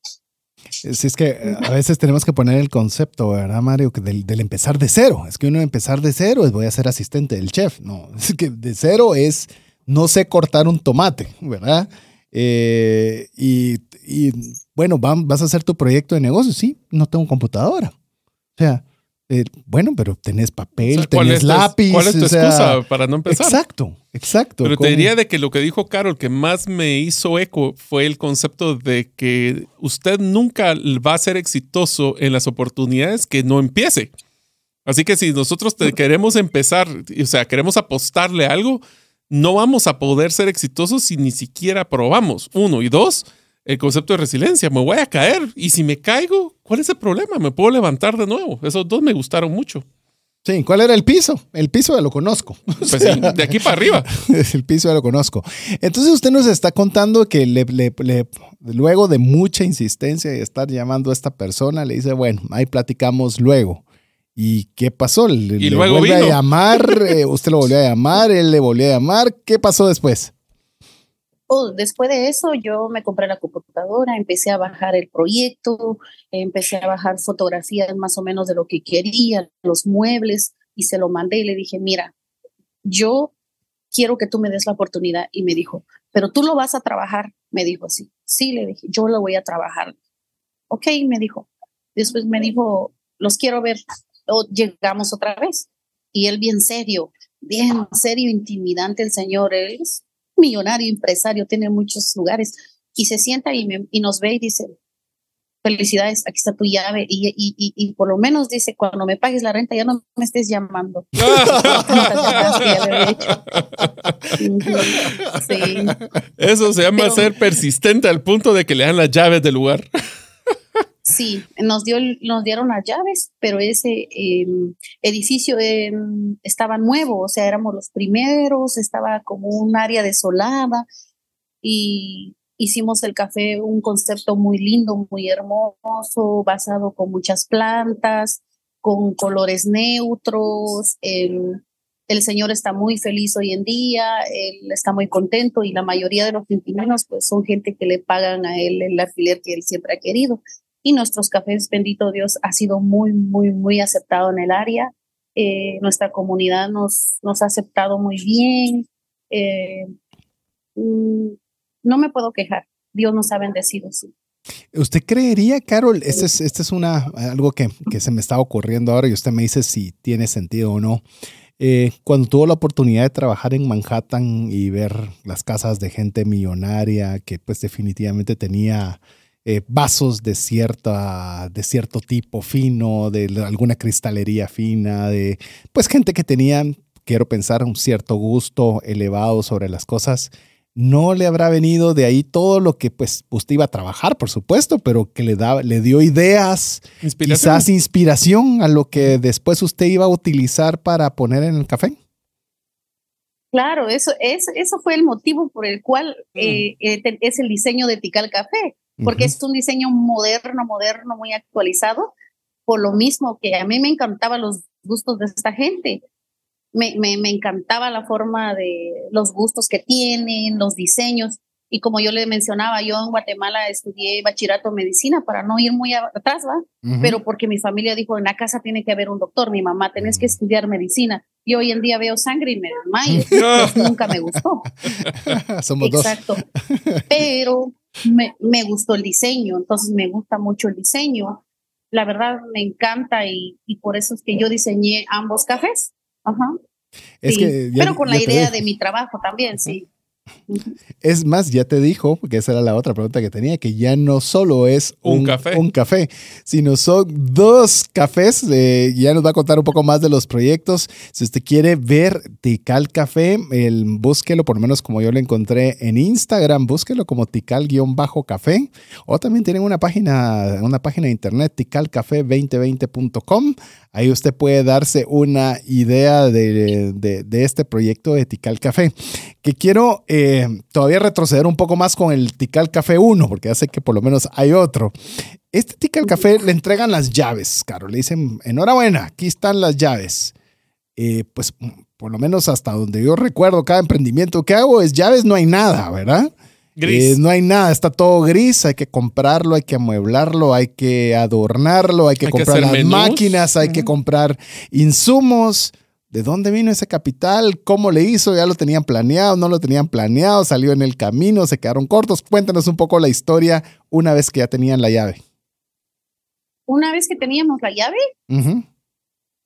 Si es que eh, a veces tenemos que poner el concepto, ¿verdad, Mario? Que del, empezar de cero. Es que uno empezar de cero es voy a ser asistente del chef. No, *laughs* es que de cero es no sé cortar un tomate, ¿verdad? Eh, y, y, bueno, va- vas a hacer tu proyecto de negocio. Sí, no tengo computadora. O sea, eh, bueno, pero tenés O papel, sea, ¿cuál, tenés lápiz. cuál es tu o sea, excusa para no empezar? Exacto, exacto. Pero te diría de que lo que dijo Carol que más me hizo eco fue el concepto de que usted nunca va a ser exitoso en las oportunidades que no empiece. Así que si nosotros te queremos empezar, o sea, queremos apostarle a algo, no vamos a poder ser exitosos si ni siquiera probamos. Uno y dos, el concepto de resiliencia. Me voy a caer y si me caigo, ¿cuál es el problema? Me puedo levantar de nuevo. Esos dos me gustaron mucho. Sí, ¿cuál era el piso? El piso ya lo conozco. *laughs* Pues sí, de aquí para arriba. *laughs* el piso ya lo conozco. Entonces usted nos está contando que le, le- le- luego de mucha insistencia y estar llamando a esta persona, le dice, bueno, ahí platicamos luego. ¿Y qué pasó? Le, luego vino. a llamar, eh, usted lo volvió a llamar, él le volvió a llamar. ¿Qué pasó después? Oh, después de eso, yo me compré la computadora, empecé a bajar el proyecto, empecé a bajar fotografías más o menos de lo que quería, los muebles, y se lo mandé y le dije, mira, yo quiero que tú me des la oportunidad. Y me dijo, pero tú lo vas a trabajar. Me dijo así. Sí, le dije, yo lo voy a trabajar. Ok, me dijo. Después me dijo, los quiero ver. O llegamos otra vez. Y él bien serio, bien serio, intimidante el señor. Él es millonario, empresario, tiene muchos lugares. Y se sienta y, me- y nos ve y dice, felicidades, aquí está tu llave. Y, y, y, y por lo menos dice, cuando me pagues la renta ya no me estés llamando. *laughs* *laughs* Sí, Eso se llama Pero- ser persistente al punto de que le dan las llaves del lugar. Sí, nos, dio, nos dieron las llaves, pero ese eh, edificio eh, estaba nuevo, o sea, éramos los primeros, estaba como un área desolada y hicimos el café un concepto muy lindo, muy hermoso, basado con muchas plantas, con colores neutros. El, el señor está muy feliz hoy en día, él está muy contento y la mayoría de los inquilinos pues son gente que le pagan a él el alquiler que él siempre ha querido. Y nuestros cafés, bendito Dios, ha sido muy, muy, muy aceptado en el área. Eh, nuestra comunidad nos, nos ha aceptado muy bien. Eh, mm, no me puedo quejar. Dios nos ha bendecido, sí. ¿Usted creería, Carol? Este es, este es una, algo que, que se me está ocurriendo ahora y usted me dice si tiene sentido o no. Eh, cuando tuvo la oportunidad de trabajar en Manhattan y ver las casas de gente millonaria que pues definitivamente tenía eh, vasos de, cierta, de cierto tipo fino, de alguna cristalería fina, de pues gente que tenía, quiero pensar, un cierto gusto elevado sobre las cosas no le habrá venido de ahí todo lo que pues usted iba a trabajar, por supuesto, pero que le, da, le dio ideas, Inspiración. quizás inspiración a lo que después usted iba a utilizar para poner en el café. Claro, eso, eso, eso fue el motivo por el cual eh, eh, te- es el diseño de Tical Café, porque Ujú. es un diseño moderno, moderno, muy actualizado, por lo mismo que a mí me encantaban los gustos de esta gente. Me, me, me encantaba la forma de los gustos que tienen, los diseños. Y como yo le mencionaba, yo en Guatemala estudié bachillerato en medicina para no ir muy atrás, ¿va? Ujú. pero porque mi familia dijo, en la casa tiene que haber un doctor, mi mamá, tenés que estudiar medicina. Y hoy en día veo sangre y me desmayo. *laughs* Pues nunca me gustó. *laughs* Somos dos. Exacto. Pero me, me gustó el diseño, entonces me gusta mucho el diseño. La verdad me encanta y, y por eso es que yo diseñé ambos cafés. Ajá. Es sí. que ya- pero con la idea de mi trabajo también, sí. *laughs* Es más, ya te dijo, porque esa era la otra pregunta que tenía, que ya no solo es Un un, café. un café, sino son dos cafés. Eh, ya nos va a contar un poco más de los proyectos. Si usted quiere ver Tical Café, el, búsquelo, por lo menos como yo lo encontré en Instagram, búsquelo como Tical-Café. O también tienen una página, una página de internet, ticalcafé2020.com. Ahí usted puede darse una idea de, de- de este proyecto de Tical Café. Que quiero eh, todavía retroceder un poco más con el Tical Café 1, porque ya sé que por lo menos hay otro. Este Tical Café le entregan las llaves, Caro. Le dicen, enhorabuena, aquí están las llaves. Eh, pues por lo menos hasta donde yo recuerdo cada emprendimiento que hago es llaves, no hay nada, ¿verdad? Gris. Eh, no hay nada, está todo gris, hay que comprarlo, hay que amueblarlo, hay que adornarlo, hay que Hay comprar las menús. máquinas, hay que comprar insumos. ¿De dónde vino ese capital? ¿Cómo le hizo? ¿Ya lo tenían planeado? ¿No lo tenían planeado? ¿Salió en el camino? ¿Se quedaron cortos? Cuéntanos un poco la historia una vez que ya tenían la llave. Una vez que teníamos la llave, Ujú.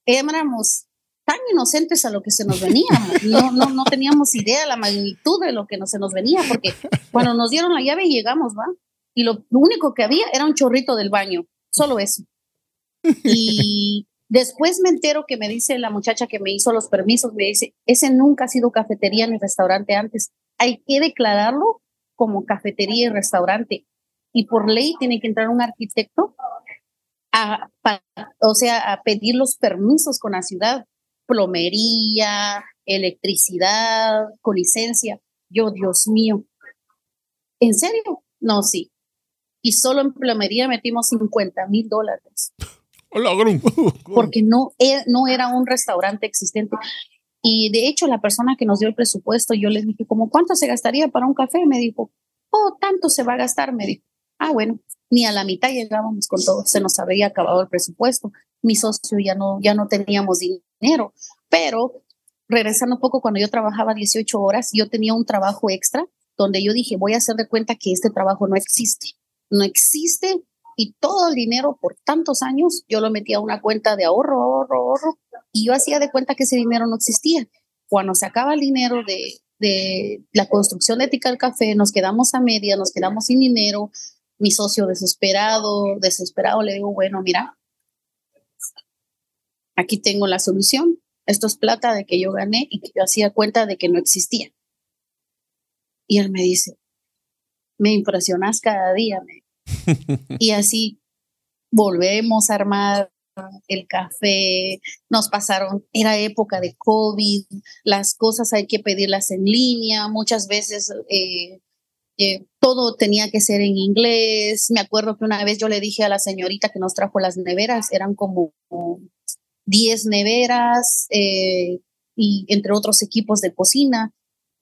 éramos tan inocentes a lo que se nos venía. No, no, no teníamos idea de la magnitud de lo que nos, se nos venía, porque cuando nos dieron la llave llegamos, ¿va? Y lo, lo único que había era un chorrito del baño, solo eso. Y después me entero que me dice la muchacha que me hizo los permisos, me dice, ese nunca ha sido cafetería ni restaurante antes. Hay que declararlo como cafetería y restaurante. Y por ley tiene que entrar un arquitecto a, o sea, a pedir los permisos con la ciudad, plomería, electricidad, con licencia. Yo, Dios mío, ¿en serio? No, sí. Y solo en plomería metimos 50 mil dólares. *laughs* porque no, e- no era un restaurante existente. Y de hecho, la persona que nos dio el presupuesto, yo les dije, ¿cómo cuánto se gastaría para un café? Me dijo, oh, tanto se va a gastar, me dijo. Ah, bueno, ni a la mitad llegábamos con todo, se nos había acabado el presupuesto. Mi socio ya no, ya no teníamos dinero, pero regresando un poco, cuando yo trabajaba 18 horas, yo tenía un trabajo extra donde yo dije, voy a hacer de cuenta que este trabajo no existe, no existe y todo el dinero por tantos años yo lo metía a una cuenta de ahorro, ahorro, ahorro y yo hacía de cuenta que ese dinero no existía. Cuando se acaba el dinero de, de la construcción de Tical Café, nos quedamos a media, nos quedamos sin dinero, mi socio desesperado, desesperado, le digo, bueno, mira, aquí tengo la solución, esto es plata de que yo gané y que yo hacía cuenta de que no existía. Y él me dice, me impresionas cada día. me- y así volvemos a armar el café, nos pasaron, era época de COVID, las cosas hay que pedirlas en línea, muchas veces eh, eh, todo tenía que ser en inglés. Me acuerdo que una vez yo le dije a la señorita que nos trajo las neveras, eran como 10 neveras eh, y entre otros equipos de cocina.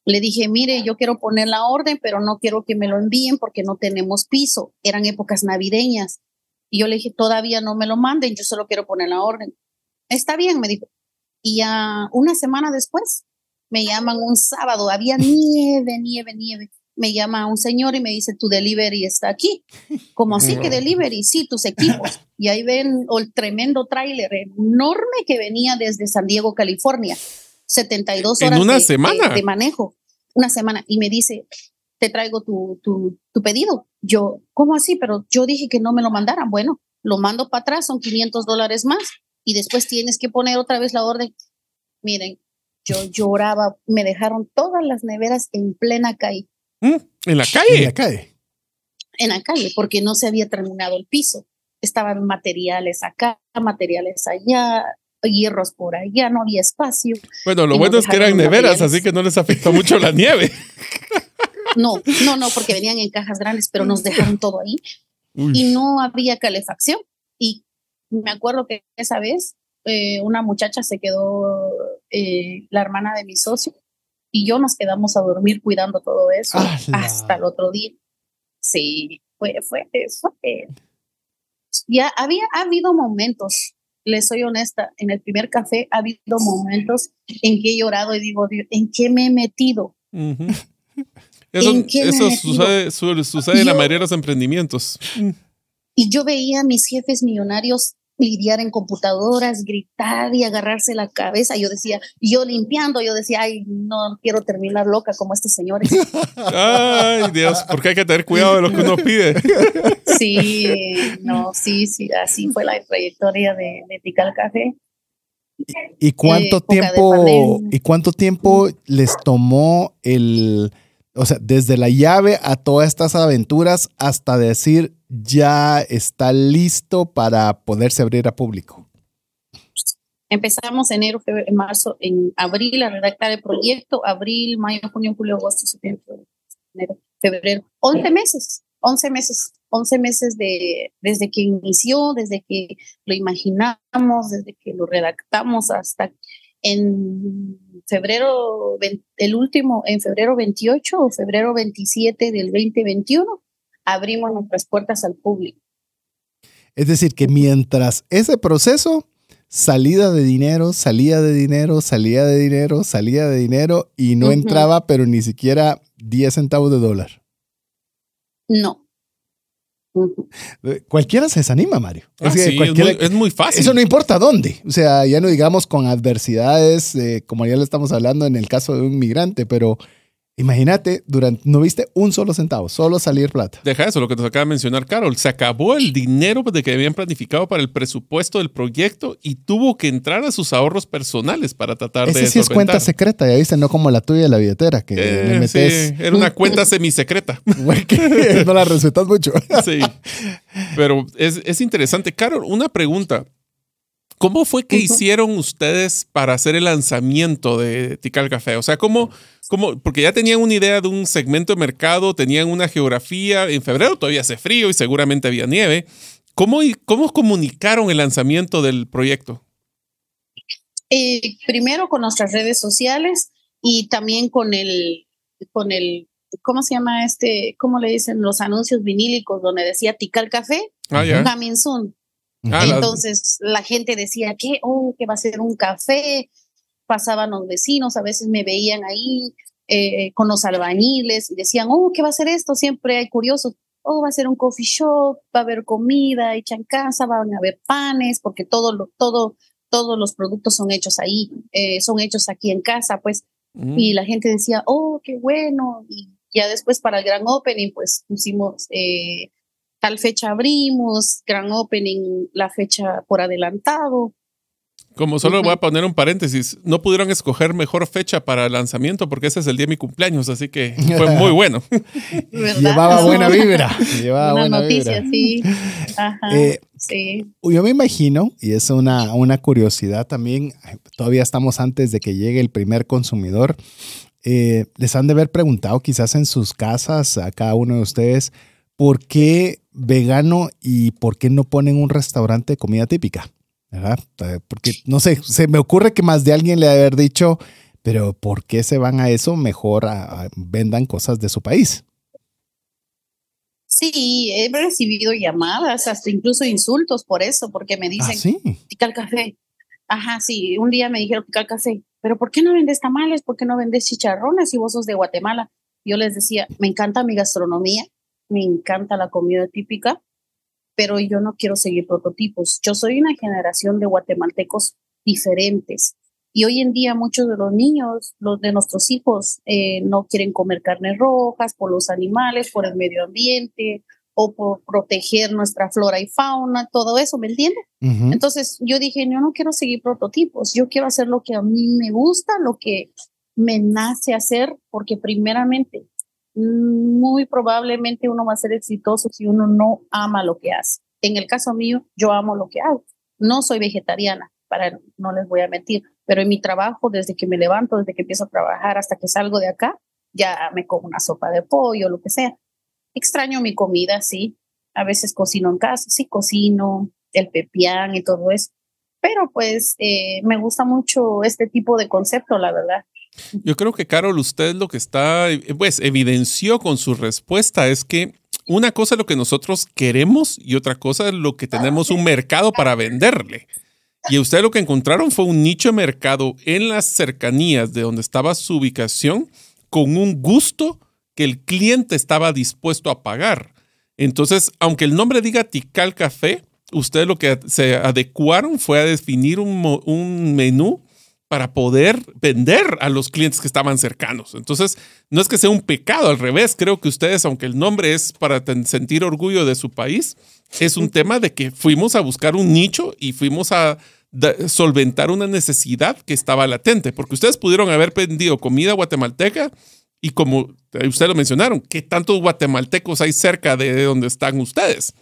Le dije, mire, yo quiero poner la orden, pero no quiero que me lo envíen porque no tenemos piso. Eran épocas navideñas. Y yo le dije, todavía no me lo manden, yo solo quiero poner la orden. Está bien, me dijo. Y ya una semana después me llaman un sábado, había nieve, nieve, nieve. Me llama un señor y me dice, tu delivery está aquí. Como así que delivery? Sí, tus equipos. Y ahí ven el tremendo tráiler enorme que venía desde San Diego, California. 72 En horas una de- semana. de- de manejo. Una semana. Y me dice, te traigo tu, tu, tu pedido. Yo, ¿cómo así? Pero yo dije que no me lo mandaran. Bueno, lo mando para atrás, son 500 dólares más y después tienes que poner otra vez la orden. Miren, yo lloraba, me dejaron todas las neveras en plena calle, ¿Mm? En la En la calle. calle. en la calle, porque no se había terminado el piso. Estaban materiales acá, materiales allá, hierros por allá, no había espacio. Bueno, lo bueno es que eran neveras, así que no les afectó mucho la nieve. *laughs* No, no, no, porque venían en cajas grandes, pero nos dejaron todo ahí. y no había calefacción. Y me acuerdo que esa vez eh, una muchacha se quedó, eh, la hermana de mi socio, y yo nos quedamos a dormir cuidando todo eso hasta el otro día. Sí, fue, fue, fue. Ya había ha habido momentos, les soy honesta, en el primer café ha habido momentos en que he llorado y digo, Dios, ¿en qué me he metido? *laughs* Eso, sucede, su- sucede en la Yo- mayoría de los emprendimientos. Y yo veía a mis jefes millonarios lidiar en computadoras, gritar y agarrarse la cabeza. Yo decía, yo limpiando, yo decía, ay, no quiero terminar loca como este señor. *laughs* ay, Dios, porque hay que tener cuidado de lo que uno pide. sí, no, sí, sí, así fue la trayectoria de, de Tical Café. ¿Y cuánto tiempo y cuánto tiempo les tomó el o sea, desde la llave a todas estas aventuras hasta decir ya está listo para poderse abrir a público? Empezamos enero, febrero, marzo, en abril a redactar el proyecto, abril, mayo, junio, julio, agosto, septiembre, enero, febrero, 11 meses, 11 meses, 11 meses de, desde que inició, desde que lo imaginamos, desde que lo redactamos hasta en febrero, el último, en febrero 28 o febrero 27 del 2021, abrimos nuestras puertas al público. Es decir, que mientras ese proceso, salida de dinero, salía de dinero, salía de dinero, salía de dinero y no entraba, pero ni siquiera 10 centavos de dólar. No, cualquiera se desanima, Mario. Ah, es, muy, fácil. Eso no importa dónde. O sea, ya no digamos con adversidades, eh, como ya le estamos hablando en el caso de un migrante, pero Imagínate, durante, no viste un solo centavo, solo salir plata. Deja eso, lo que nos acaba de mencionar Carol. Se acabó el dinero de que habían planificado para el presupuesto del proyecto y tuvo que entrar a sus ahorros personales para tratar Ese de. sí es cuenta secreta, ya viste, no como la tuya de la billetera, que le eh, Sí, era una cuenta *laughs* semisecreta. *laughs* no la respetas mucho. *laughs* sí. Pero es, es interesante. Carol, una pregunta. ¿Cómo fue que hicieron ustedes para hacer el lanzamiento de Tical Café? O sea, ¿cómo, cómo, porque ya tenían una idea de un segmento de mercado, tenían una geografía, en febrero todavía hace frío y seguramente había nieve. ¿Cómo, cómo comunicaron el lanzamiento del proyecto? Eh, primero con nuestras redes sociales y también con el, con el, ¿cómo se llama este? ¿Cómo le dicen los anuncios vinílicos donde decía Tical Café? Ah, ya. Coming soon. Ah, Entonces la... gente decía que, oh, que va a ser un café. Pasaban los vecinos, a veces me veían ahí eh, con los albañiles y decían, oh, ¿qué va a ser esto? Siempre hay curiosos. Oh, va a ser un coffee shop, va a haber comida hecha en casa, van a haber panes, porque todo lo, todo, todos los productos son hechos ahí, eh, son hechos aquí en casa, pues. Y mm. la gente decía, oh, qué bueno. Y ya después para el gran opening, pues pusimos eh, tal fecha abrimos, gran opening, la fecha por adelantado. Como solo voy a poner un paréntesis, no pudieron escoger mejor fecha para el lanzamiento porque ese es el día de mi cumpleaños, así que fue *laughs* muy bueno. Llevaba buena *laughs* vibra. Llevaba buena noticia, sí. Ajá, eh, sí. Yo me imagino, y es una, una curiosidad también, todavía estamos antes de que llegue el primer consumidor, eh, les han de haber preguntado quizás en sus casas a cada uno de ustedes, ¿por qué vegano y por qué no ponen un restaurante de comida típica? ¿Verdad? Porque, no sé, se me ocurre que más de alguien le ha haber dicho, pero ¿por qué se van a eso? Mejor vendan cosas de su país. Sí, he recibido llamadas, hasta incluso insultos por eso, porque me dicen, ¿Ah, sí? café. Ajá, sí, un día me dijeron pica café, pero ¿por qué no vendes tamales? ¿Por qué no vendes chicharrones si vos sos de Guatemala? Yo les decía, me encanta mi gastronomía, me encanta la comida típica, pero yo no quiero seguir prototipos. Yo soy una generación de guatemaltecos diferentes. Y hoy en día muchos de los niños, los de nuestros hijos, eh, no quieren comer carnes rojas por los animales, por el medio ambiente o por proteger nuestra flora y fauna, todo eso, ¿me entiendes? Entonces yo dije, yo no quiero seguir prototipos, yo quiero hacer lo que a mí me gusta, lo que me nace hacer, porque primeramente muy probablemente uno va a ser exitoso si uno no ama lo que hace. En el caso mío, yo amo lo que hago. No soy vegetariana, para no les voy a mentir, pero en mi trabajo, desde que me levanto, desde que empiezo a trabajar hasta que salgo de acá, ya me como una sopa de pollo, lo que sea. Extraño mi comida, sí. A veces cocino en casa, sí, cocino el pepián y todo eso. Pero pues eh, me gusta mucho este tipo de concepto, la verdad. Yo creo que, Carol, usted lo que está, pues, evidenció con su respuesta es que una cosa es lo que nosotros queremos y otra cosa es lo que tenemos un mercado para venderle. Y usted lo que encontraron fue un nicho de mercado en las cercanías de donde estaba su ubicación con un gusto que el cliente estaba dispuesto a pagar. Entonces, aunque el nombre diga Tikal Café, ustedes lo que se adecuaron fue a definir un menú para poder vender a los clientes que estaban cercanos. Entonces, no es que sea un pecado, al revés, creo que ustedes, aunque el nombre es para sentir orgullo de su país, es un tema de que fuimos a buscar un nicho y fuimos a solventar una necesidad que estaba latente, porque ustedes pudieron haber vendido comida guatemalteca y como ustedes lo mencionaron, ¿qué tantos guatemaltecos hay cerca de donde están ustedes?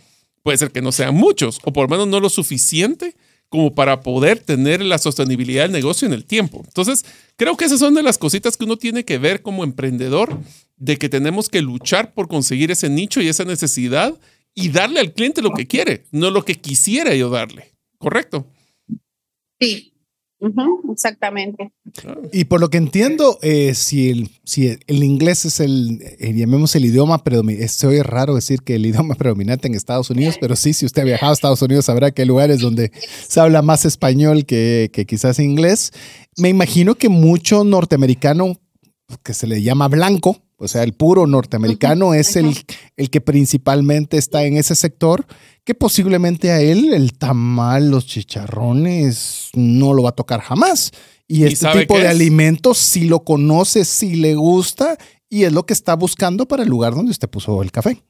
Puede ser que no sean muchos, o por lo menos no lo suficiente como para poder tener la sostenibilidad del negocio en el tiempo. Entonces, creo que esas son de las cositas que uno tiene que ver como emprendedor, de que tenemos que luchar por conseguir ese nicho y esa necesidad y darle al cliente lo que quiere, no lo que quisiera yo darle. ¿Correcto? Sí, exactamente. Y por lo que entiendo, eh, si, el, si el, inglés es el, eh, llamemos el idioma predominante, es raro decir que el idioma *laughs* predominante en Estados Unidos, pero sí, si usted ha viajado a Estados Unidos, sabrá que hay lugares donde se habla más español que, que quizás inglés. Me imagino que mucho norteamericano que se le llama blanco, o sea, el puro norteamericano es el, el que principalmente está en ese sector, que posiblemente a él el tamal, los chicharrones, no lo va a tocar jamás. Y, este tipo de alimentos si lo conoce, si le gusta, y es lo que está buscando para el lugar donde usted puso el café.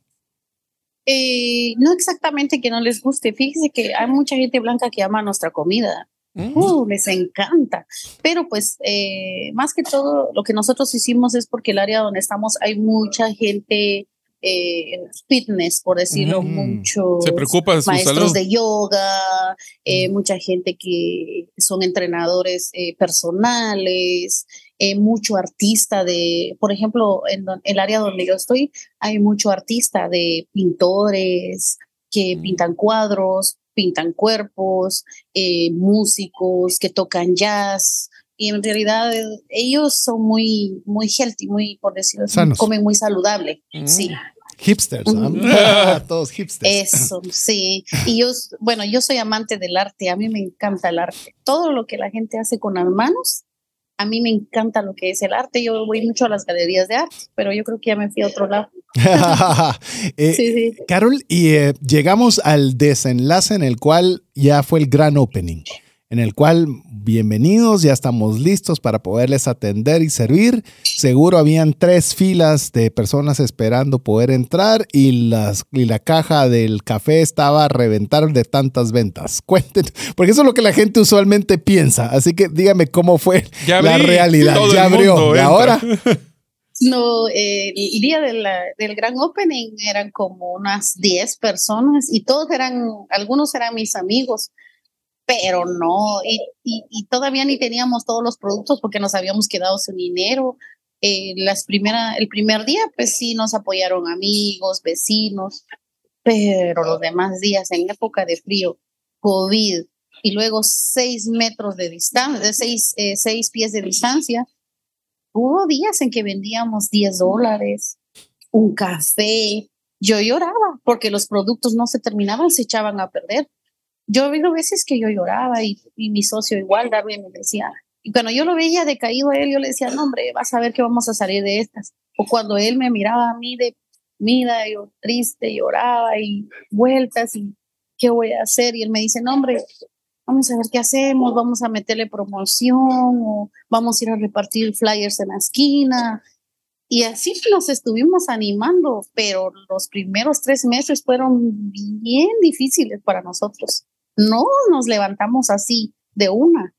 Eh, no exactamente que no les guste. Fíjese que hay mucha gente blanca que ama nuestra comida. Uh, les encanta. Pero pues eh, más que todo lo que nosotros hicimos es porque el área donde estamos hay mucha gente eh, fitness, por decirlo, muchos maestros de yoga, eh, mucha gente que son entrenadores personales, mucho artista de, por ejemplo, en el área donde yo estoy, hay mucho artista de pintores que pintan cuadros, pintan cuerpos, eh, músicos que tocan jazz. Y en realidad ellos son muy, muy healthy, muy, por decirlo así, comen muy saludable. Mm. Sí. Hipsters, *laughs* todos hipsters. Eso, *laughs* sí. Y yo, bueno, yo soy amante del arte, a mí me encanta el arte. Todo lo que la gente hace con las manos, a mí me encanta lo que es el arte. Yo voy mucho a las galerías de arte, pero yo creo que ya me fui a otro lado. *laughs* Eh, sí, sí. Carol, y eh, llegamos al desenlace en el cual ya fue el gran opening en el cual bienvenidos, ya estamos listos para poderles atender y servir. Seguro habían tres filas de personas esperando poder entrar y, las, y la caja del café estaba a reventar de tantas ventas. *laughs* Cuenten, porque eso es lo que la gente usualmente piensa. Así que dígame cómo fue la realidad. Ya abrió. ¿Y ahora? *laughs* No, eh, el día del gran opening eran como unas 10 personas y todos eran, algunos eran mis amigos pero no, y, todavía ni teníamos todos los productos porque nos habíamos quedado sin dinero. Eh, las primera, el primer día, pues sí, nos apoyaron amigos, vecinos, pero los demás días, en época de frío, COVID, y luego seis metros de distancia, seis, eh, seis pies de distancia, hubo días en que vendíamos 10 dólares, un café. Yo lloraba porque los productos no se terminaban, se echaban a perder yo había veces que yo lloraba y, mi socio igual, Darwin, me decía, y cuando yo lo veía decaído a él, yo le decía, no, hombre, vas a ver que vamos a salir de estas. O cuando él me miraba a mí de, mira, yo triste, lloraba y vueltas y qué voy a hacer. Y él me dice, no, hombre, vamos a ver qué hacemos, vamos a meterle promoción o vamos a ir a repartir flyers en la esquina. Y así nos estuvimos animando, pero los primeros tres meses fueron bien difíciles para nosotros no nos levantamos así de una.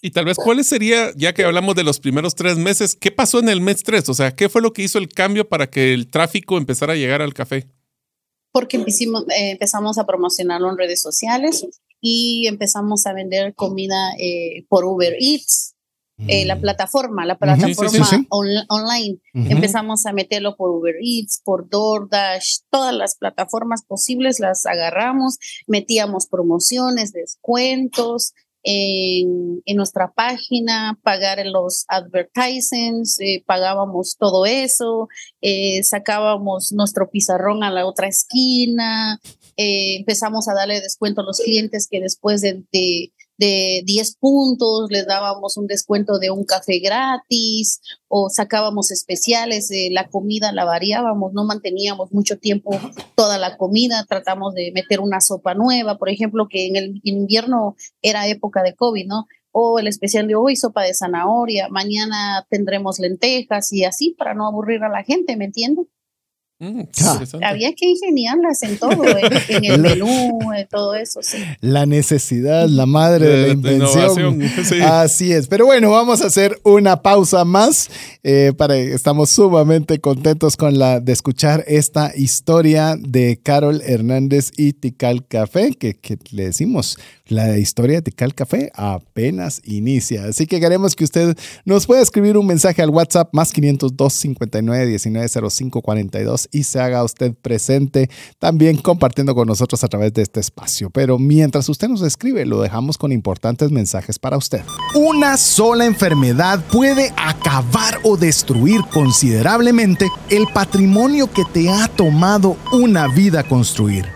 Y tal vez, ¿cuáles sería, ya que hablamos de los primeros tres meses, qué pasó en el mes tres? O sea, ¿qué fue lo que hizo el cambio para que el tráfico empezara a llegar al café? Porque empezamos, eh, empezamos a promocionarlo en redes sociales y empezamos a vender comida eh, por Uber Eats. Eh, la mm. plataforma, la plataforma online. Empezamos a meterlo por Uber Eats, por DoorDash, todas las plataformas posibles las agarramos, metíamos promociones, descuentos en, en nuestra página, pagar los advertisements, eh, pagábamos todo eso, eh, sacábamos nuestro pizarrón a la otra esquina, empezamos a darle descuento a los clientes que después de de 10 puntos, les dábamos un descuento de un café gratis o sacábamos especiales, de la comida la variábamos, no manteníamos mucho tiempo toda la comida, tratamos de meter una sopa nueva, por ejemplo, que en el invierno era época de COVID, ¿no? O el especial de hoy, sopa de zanahoria, mañana tendremos lentejas y así para no aburrir a la gente, ¿me entiendes? Mm, Había que ingeniarlas en todo, en, el *laughs* menú, en todo eso, sí. La necesidad, la madre de, la invención. *laughs* Así es. Pero bueno, vamos a hacer una pausa más. Eh, para, estamos sumamente contentos con la de escuchar esta historia de Carol Hernández y Tical Café, que, que le decimos la historia de Cal Café apenas inicia. Así que queremos que usted nos pueda escribir un mensaje al WhatsApp más 502 59 19 05 42 y se haga usted presente también compartiendo con nosotros a través de este espacio. Pero mientras usted nos escribe, lo dejamos con importantes mensajes para usted. Una sola enfermedad puede acabar o destruir considerablemente el patrimonio que te ha tomado una vida construir.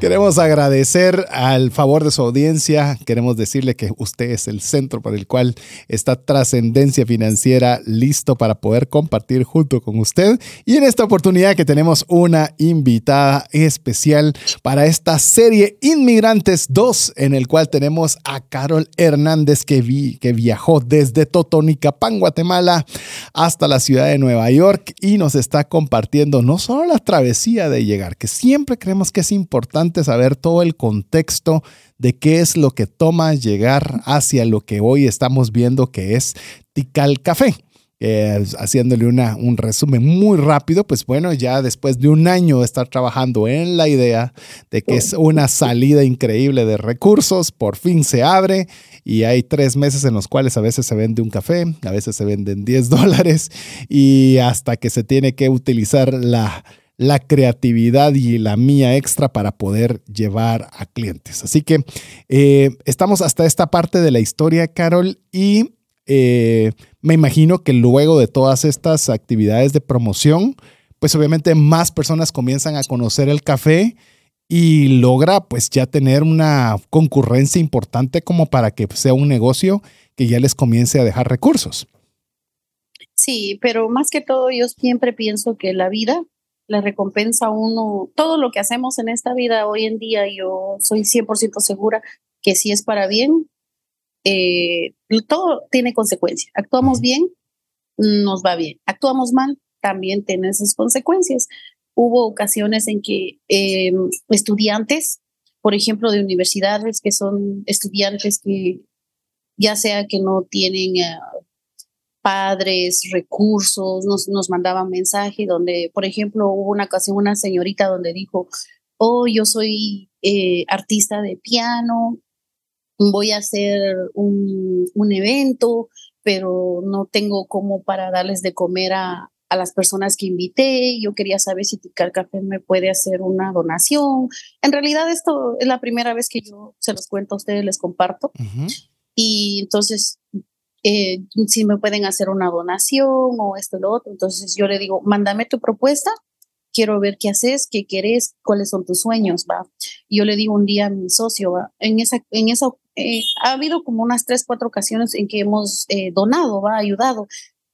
Queremos agradecer al favor de su audiencia. Queremos decirle que usted es el centro por el cual está trascendencia financiera listo para poder compartir junto con usted. Y en esta oportunidad que tenemos una invitada especial para esta serie Inmigrantes 2, en el cual tenemos a Carol Hernández que, vi, que viajó desde Totonicapán, Guatemala, hasta la ciudad de Nueva York y nos está compartiendo no solo la travesía de llegar, que siempre creemos que es importante saber todo el contexto de qué es lo que toma llegar hacia lo que hoy estamos viendo que es Tikal Café. Eh, haciéndole una, un resumen muy rápido, pues bueno, ya después de un año de estar trabajando en la idea de que es una salida increíble de recursos, por fin se abre y hay tres meses en los cuales a veces se vende un café, a veces se venden 10 *laughs* dólares y hasta que se tiene que utilizar la la creatividad y la mía extra para poder llevar a clientes. Así que eh, estamos hasta esta parte de la historia, Carol, y eh, me imagino que luego de todas estas actividades de promoción, pues obviamente más personas comienzan a conocer el café y logra pues ya tener una concurrencia importante como para que sea un negocio que ya les comience a dejar recursos. Sí, pero más que todo yo siempre pienso que la vida le recompensa a uno todo lo que hacemos en esta vida hoy en día. Yo soy 100% segura que si es para bien, eh, todo tiene consecuencias. Actuamos bien, nos va bien. Actuamos mal, también tiene esas consecuencias. Hubo ocasiones en que em, estudiantes, por ejemplo, de universidades que son estudiantes que ya sea que no tienen eh, padres, recursos, nos, nos mandaban mensajes donde, por ejemplo, hubo una ocasión una señorita donde dijo, oh, yo soy eh, artista de piano, voy a hacer un, un, evento, pero no tengo como para darles de comer a, a las personas que invité. Yo quería saber si Ticar Café me puede hacer una donación. En realidad esto es la primera vez que yo se los cuento a ustedes, les comparto. Y entonces eh, si me pueden hacer una donación o esto o lo otro. Entonces yo le digo, mándame tu propuesta quiero ver qué haces, qué querés, cuáles son tus sueños, va. yo le digo un día a mi socio, va, en esa, en esa, eh, ha habido como unas tres, cuatro ocasiones en que hemos eh, donado, va, ayudado.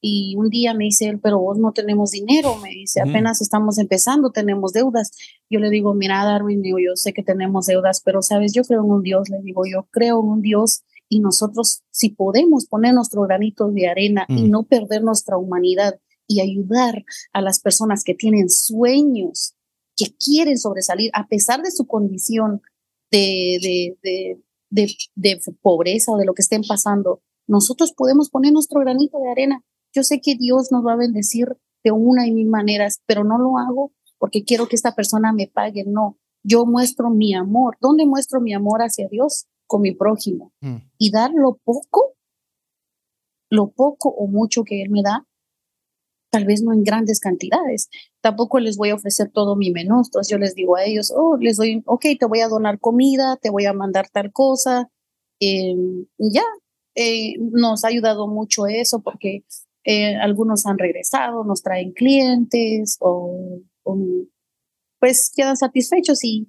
Y un día me dice él, pero vos no tenemos dinero, me dice, apenas estamos empezando, tenemos deudas. Yo le digo, mira, Darwin, yo sé que tenemos deudas, pero sabes, yo creo en un Dios, le digo, yo creo en un Dios y nosotros, si podemos poner nuestro granito de arena y mm. no perder nuestra humanidad y ayudar a las personas que tienen sueños, que quieren sobresalir a pesar de su condición de, de, de, de, pobreza o de lo que estén pasando, nosotros podemos poner nuestro granito de arena. Yo sé que Dios nos va a bendecir de una y mil maneras, pero no lo hago porque quiero que esta persona me pague. No, yo muestro mi amor. ¿Dónde muestro mi amor hacia Dios? Con mi prójimo. Mm. Y dar lo poco, lo poco o mucho que Él me da, tal vez no en grandes cantidades. Tampoco les voy a ofrecer todo mi menú. Entonces yo les digo a ellos, oh, les doy, ok, te voy a donar comida, te voy a mandar tal cosa. Eh, ya, eh, nos ha ayudado mucho eso porque eh, algunos han regresado, nos traen clientes o, o, pues quedan satisfechos y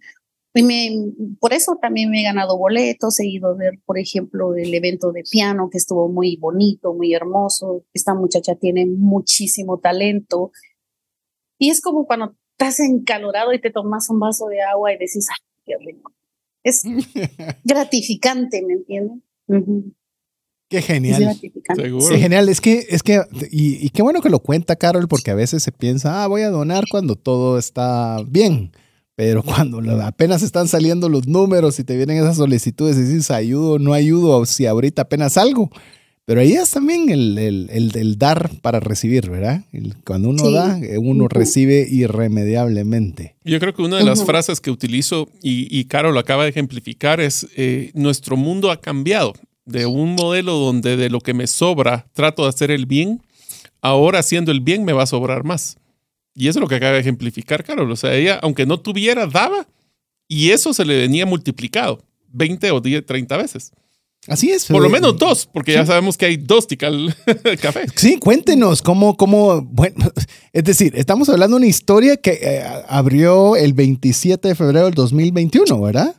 me, por eso también me he ganado boletos, he ido a ver, por ejemplo, el evento de piano que estuvo muy bonito, muy hermoso. Esta muchacha tiene muchísimo talento. Y es como cuando estás encalorado y te tomas un vaso de agua y decís, ¡ay, qué rico! Es *laughs* gratificante, ¿me entienden? Qué genial. Es genial. Es que, es que, y, y, qué bueno que lo cuenta Carol, porque a veces se piensa, ah, voy a donar cuando todo está bien. Pero cuando apenas están saliendo los números y te vienen esas solicitudes y dices, ayudo, no ayudo, o si ahorita apenas algo. Pero ahí es también el, el, el, dar para recibir, ¿verdad? cuando uno da, eh, uno recibe irremediablemente. Yo creo que una de las frases que utilizo, y, y Caro lo acaba de ejemplificar, es, eh, nuestro mundo ha cambiado de un modelo donde de lo que me sobra trato de hacer el bien, ahora haciendo el bien me va a sobrar más. Y eso es lo que acaba de ejemplificar Carol. O sea, ella, aunque no tuviera, daba y eso se le venía multiplicado 20 o 10, 30 veces. Así es. Por lo menos dos, porque ya sabemos que hay dos tical *laughs* café. Sí, cuéntenos cómo, cómo, bueno, *laughs* es decir, estamos hablando de una historia que eh, abrió el 27 de febrero del 2021, ¿verdad?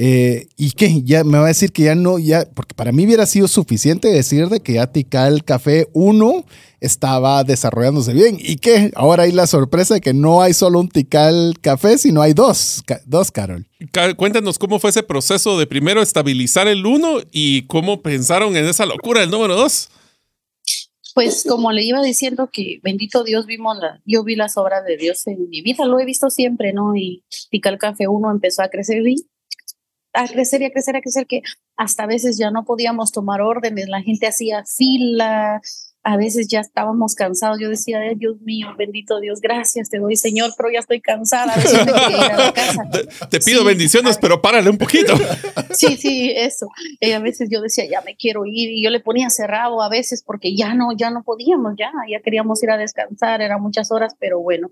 Eh, y que ya me va a decir que ya no, ya, porque para mí hubiera sido suficiente decir de que ya Tical Café 1 estaba desarrollándose bien. Y que ahora hay la sorpresa de que no hay solo un Tical Café, sino hay dos, dos, Carol. Cuéntanos cómo fue ese proceso de primero estabilizar el 1 y cómo pensaron en esa locura del número 2. Pues como le iba diciendo que bendito Dios vimos la, yo vi las obras de Dios en mi vida, lo he visto siempre, ¿no? Y Tical Café 1 empezó a crecer bien a crecer y a crecer, a crecer, que hasta a veces ya no podíamos tomar órdenes, la gente hacía fila, a veces ya estábamos cansados. Yo decía, Dios mío, bendito Dios, gracias te doy, Señor, pero ya estoy cansada. A veces la casa. *laughs* Te, pido bendiciones, pero párale un poquito. Sí, sí, eso. Eh, a veces yo decía, ya me quiero ir, y yo le ponía cerrado a veces porque ya no, ya no podíamos, ya, ya queríamos ir a descansar, eran muchas horas, pero bueno.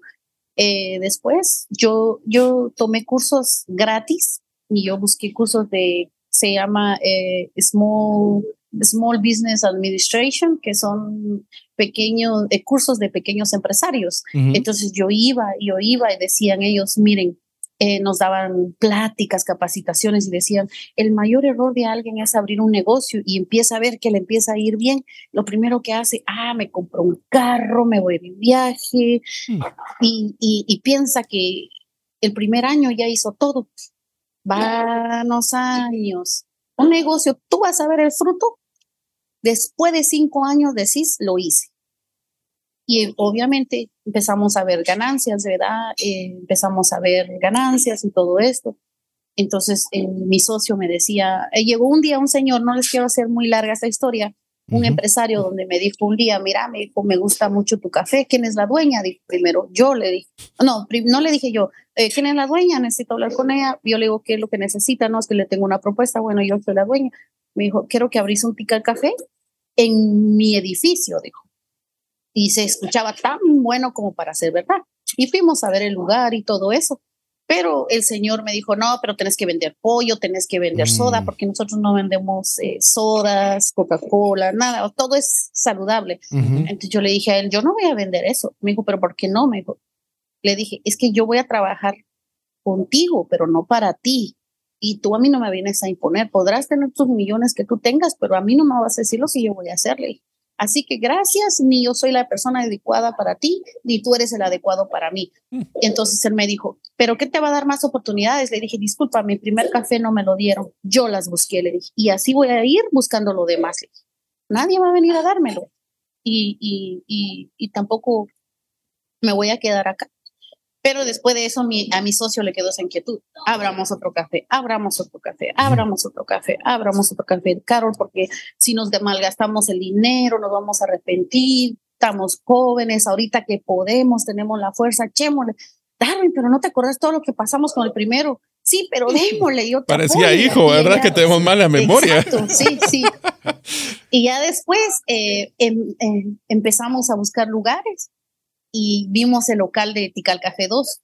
Eh, después yo, yo tomé cursos gratis y yo busqué cursos de, se llama eh, Small, Small Business Administration, que son pequeños eh, cursos de pequeños empresarios. Entonces yo iba, yo iba y decían ellos, miren, eh, nos daban pláticas, capacitaciones y decían, el mayor error de alguien es abrir un negocio y empieza a ver que le empieza a ir bien. Lo primero que hace, ah, me compro un carro, me voy de viaje mm. y, y piensa que el primer año ya hizo todo vanos años. Un negocio, tú vas a ver el fruto. Después de cinco años decís, lo hice. Y obviamente empezamos a ver ganancias, ¿verdad? Eh, empezamos a ver ganancias y todo esto. Entonces eh, mi socio me decía, eh, llegó un día un señor, no les quiero hacer muy larga esta historia, un empresario donde me dijo un día, mira, me dijo, me gusta mucho tu café, ¿quién es la dueña? Dijo, primero, yo le dije, no, no le dije yo, eh, ¿quién es la dueña? Necesito hablar con ella. Yo le digo, ¿qué es lo que necesita? No, es que le tengo una propuesta. Bueno, yo soy la dueña. Me dijo, quiero que abrís un tica café en mi edificio, dijo. Y se escuchaba tan bueno como para ser verdad. Y fuimos a ver el lugar y todo eso. Pero el señor me dijo, no, pero tenés que vender pollo, tenés que vender soda, mm. porque nosotros no vendemos eh, sodas, Coca-Cola, nada, todo es saludable. Entonces yo le dije a él, yo no voy a vender eso. Me dijo, pero ¿por qué no? Me dijo, Le dije, es que yo voy a trabajar contigo, pero no para ti. Y tú a mí no me vienes a imponer. Podrás tener tus millones que tú tengas, pero a mí no me vas a decir lo que yo voy a hacerle. Así que gracias, ni yo soy la persona adecuada para ti, ni tú eres el adecuado para mí. Mm. Entonces él me dijo, ¿pero qué te va a dar más oportunidades? Le dije, disculpa, mi primer café no me lo dieron, yo las busqué, le dije, y así voy a ir buscando lo demás. Nadie va a venir a dármelo. Y, y, y, y tampoco me voy a quedar acá. Pero después de eso a mi socio le quedó esa inquietud. Abramos otro café, abramos otro café, abramos otro café, abramos otro café. Carol, porque si nos malgastamos el dinero, nos vamos a arrepentir. Estamos jóvenes, ahorita que podemos, tenemos la fuerza, echémosle. Darwin, pero no te acuerdas todo lo que pasamos con el primero. Sí, pero démosle. Yo Parecía hijo, ¿verdad? que tenemos mala memoria. Exacto, sí, sí. *laughs* y ya después eh, em, em, empezamos a buscar lugares y vimos el local de Tical Café 2.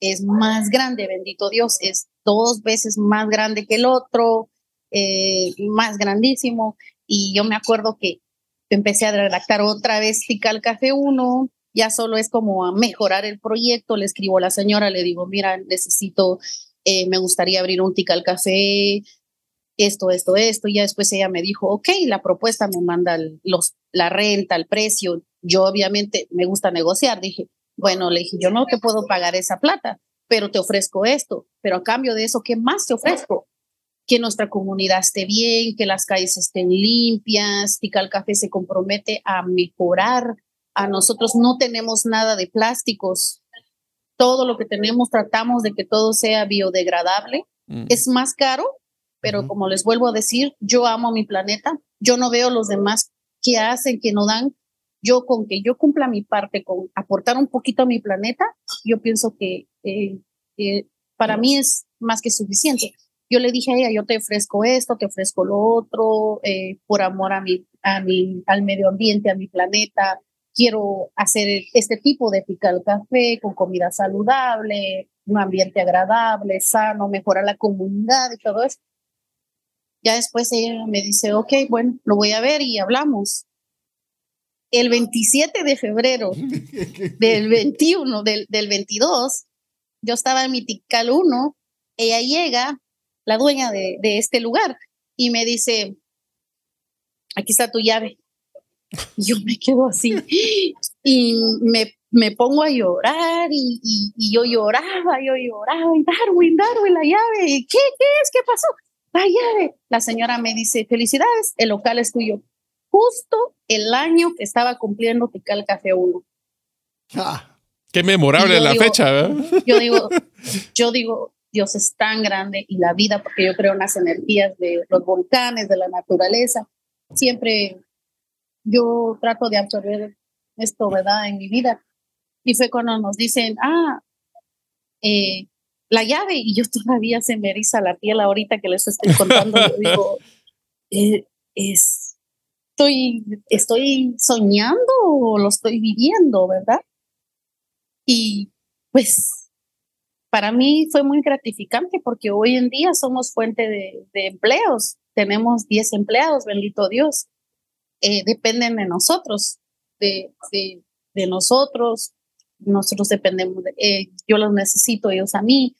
Es más grande, bendito Dios, es dos veces más grande que el otro, eh, más grandísimo. Y yo me acuerdo que empecé a redactar otra vez Tical Café 1, ya solo es como a mejorar el proyecto. Le escribo a la señora, le digo, mira, necesito, eh, me gustaría abrir un Tical Café, esto, esto, esto. Y ya después ella me dijo, ok, la propuesta me manda los, la renta, el precio. Yo obviamente me gusta negociar. Dije, bueno, le dije, yo no te puedo pagar esa plata, pero te ofrezco esto. Pero a cambio de eso, ¿qué más te ofrezco? Que nuestra comunidad esté bien, que las calles estén limpias. Tical Café se compromete a mejorar. A nosotros no tenemos nada de plásticos. Todo lo que tenemos tratamos de que todo sea biodegradable. Mm. Es más caro, pero como les vuelvo a decir, yo amo mi planeta. Yo no veo los demás que hacen, que no dan. Yo con que yo cumpla mi parte, con aportar un poquito a mi planeta, yo pienso que para mí es más que suficiente. Yo le dije a ella, yo te ofrezco esto, te ofrezco lo otro, eh, por amor a mi, a mi, al medio ambiente, a mi planeta. Quiero hacer este tipo de picar café con comida saludable, un ambiente agradable, sano, mejorar la comunidad y todo eso. Ya después ella me dice, ok, bueno, lo voy a ver y hablamos. El 27 de febrero *laughs* del 21, del, del 22, yo estaba en mi Tical 1, ella llega, la dueña de, de este lugar, y me dice, aquí está tu llave. Yo me quedo así y me, me pongo a llorar y, y, y, yo lloraba, yo lloraba, y Darwin, Darwin, la llave, ¿qué, qué es? ¿Qué pasó? vaya, la señora me dice, felicidades, el local es tuyo. Justo el año que estaba cumpliendo Tical Café 1. Ah, qué memorable la fecha, Yo digo, yo digo, Dios es tan grande y la vida, porque yo creo en las energías de los volcanes, de la naturaleza. Siempre yo trato de absorber esto, ¿verdad? En mi vida. Y fue cuando nos dicen, ah, eh, la llave y yo todavía se me eriza la piel ahorita que les estoy contando. yo digo, *laughs* eh, es, estoy, estoy soñando o lo estoy viviendo, ¿verdad? Y pues para mí fue muy gratificante porque hoy en día somos fuente de, empleos. Tenemos 10 empleados, bendito Dios. Eh, dependen de nosotros, de, de nosotros, nosotros dependemos, de, eh, yo los necesito, ellos a mí,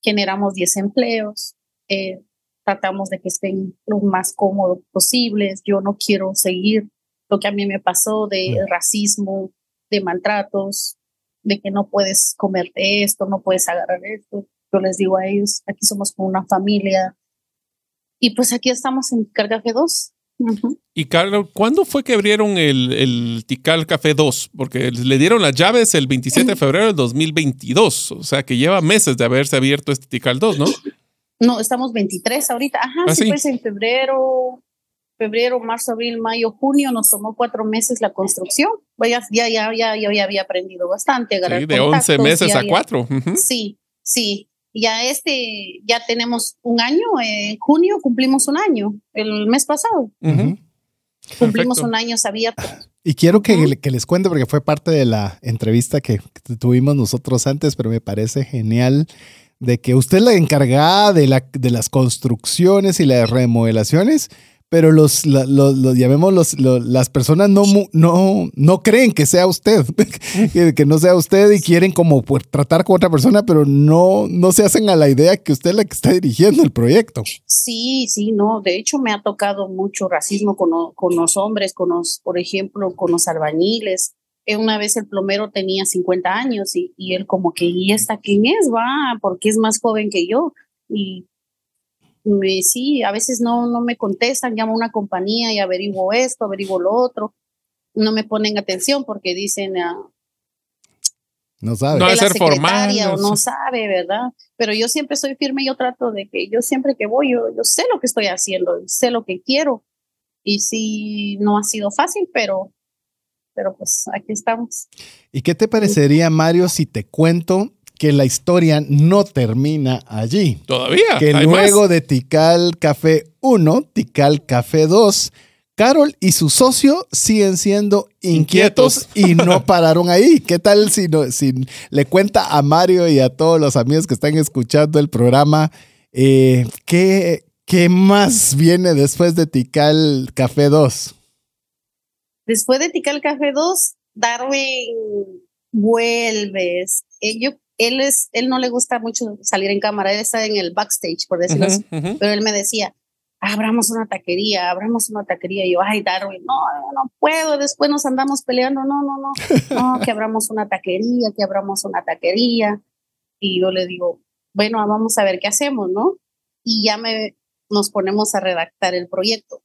generamos 10 empleos, eh, tratamos de que estén lo más cómodos posibles, yo no quiero seguir lo que a mí me pasó de racismo, de maltratos, de que no puedes comerte esto, no puedes agarrar esto. Yo les digo a ellos, aquí somos como una familia. Y pues aquí estamos en Carga G2, y Carlos, ¿cuándo fue que abrieron el, el, Tical Café 2? Porque le dieron las llaves el 27 de febrero del 2022, o sea que lleva meses de haberse abierto este Tical 2, ¿no? *laughs* No, estamos 23 ahorita. Ajá, ¿Ah, sí, pues en febrero, febrero, marzo, abril, mayo, junio, nos tomó cuatro meses la construcción. Ya, ya, ya, ya, ya había aprendido bastante. Sí, de 11 meses a cuatro. Sí, sí ya este, ya tenemos un año, en junio cumplimos un año, el mes pasado. Cumplimos un año abierto. Y quiero que, que, les cuente, porque fue parte de la entrevista que, tuvimos nosotros antes, pero me parece genial de que usted la encargada de, la, de las construcciones y las remodelaciones, pero los, llamemos los, las personas no, no, no creen que sea usted, *laughs* que, no sea usted y quieren como tratar con otra persona, pero no, no se hacen a la idea que usted es la que está dirigiendo el proyecto. Sí, sí, no, de hecho me ha tocado mucho racismo con, con los hombres, con los, por ejemplo, con los albañiles. Eh, una vez el plomero tenía 50 años y, y él como que, ¿y esta quién es? Va, porque es más joven que yo. Y me, sí, a veces no, no me contestan, llamo a una compañía y averiguo esto, averiguo lo otro. No me ponen atención porque dicen, ah, no sabe. No ser formal. O no sabe, ¿verdad? Pero yo siempre soy firme y yo trato de que yo siempre que voy, yo, yo sé lo que estoy haciendo, sé lo que quiero. Y sí, no ha sido fácil, pero, pero pues aquí estamos. ¿Y qué te parecería, Mario, si te cuento que la historia no termina allí. Todavía. Que luego de Tikal Café 1, Tikal Café 2, Carol y su socio siguen siendo inquietos, y no *laughs* pararon ahí. ¿Qué tal si, no, si le cuenta a Mario y a todos los amigos que están escuchando el programa eh, ¿qué, qué más viene después de Tikal Café 2? Después de Tikal Café 2, Darwin vuelves. Eh, yo él, es, él no le gusta mucho salir en cámara, él está en el backstage, por decirlo así, pero él me decía, abramos una taquería, abramos una taquería. Y yo, ay, Darwin, no, no puedo, después nos andamos peleando, no, no, no, no, *laughs* que abramos una taquería, que abramos una taquería. Y yo le digo, bueno, vamos a ver qué hacemos, ¿no? Y ya me, nos ponemos a redactar el proyecto.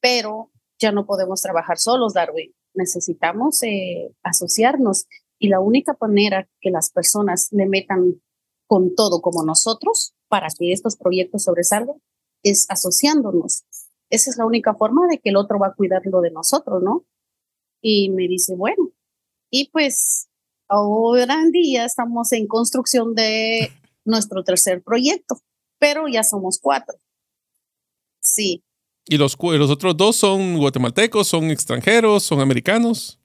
Pero ya no podemos trabajar solos, Darwin. Necesitamos eh, asociarnos. Y la única manera que las personas le metan con todo como nosotros para que estos proyectos sobresalgan es asociándonos. Esa es la única forma de que el otro va a cuidar lo de nosotros, ¿no? Y me dice, bueno, y pues ahora en día estamos en construcción de *laughs* nuestro tercer proyecto, pero ya somos cuatro. Sí. ¿Y los, los otros dos son guatemaltecos, son extranjeros, son americanos?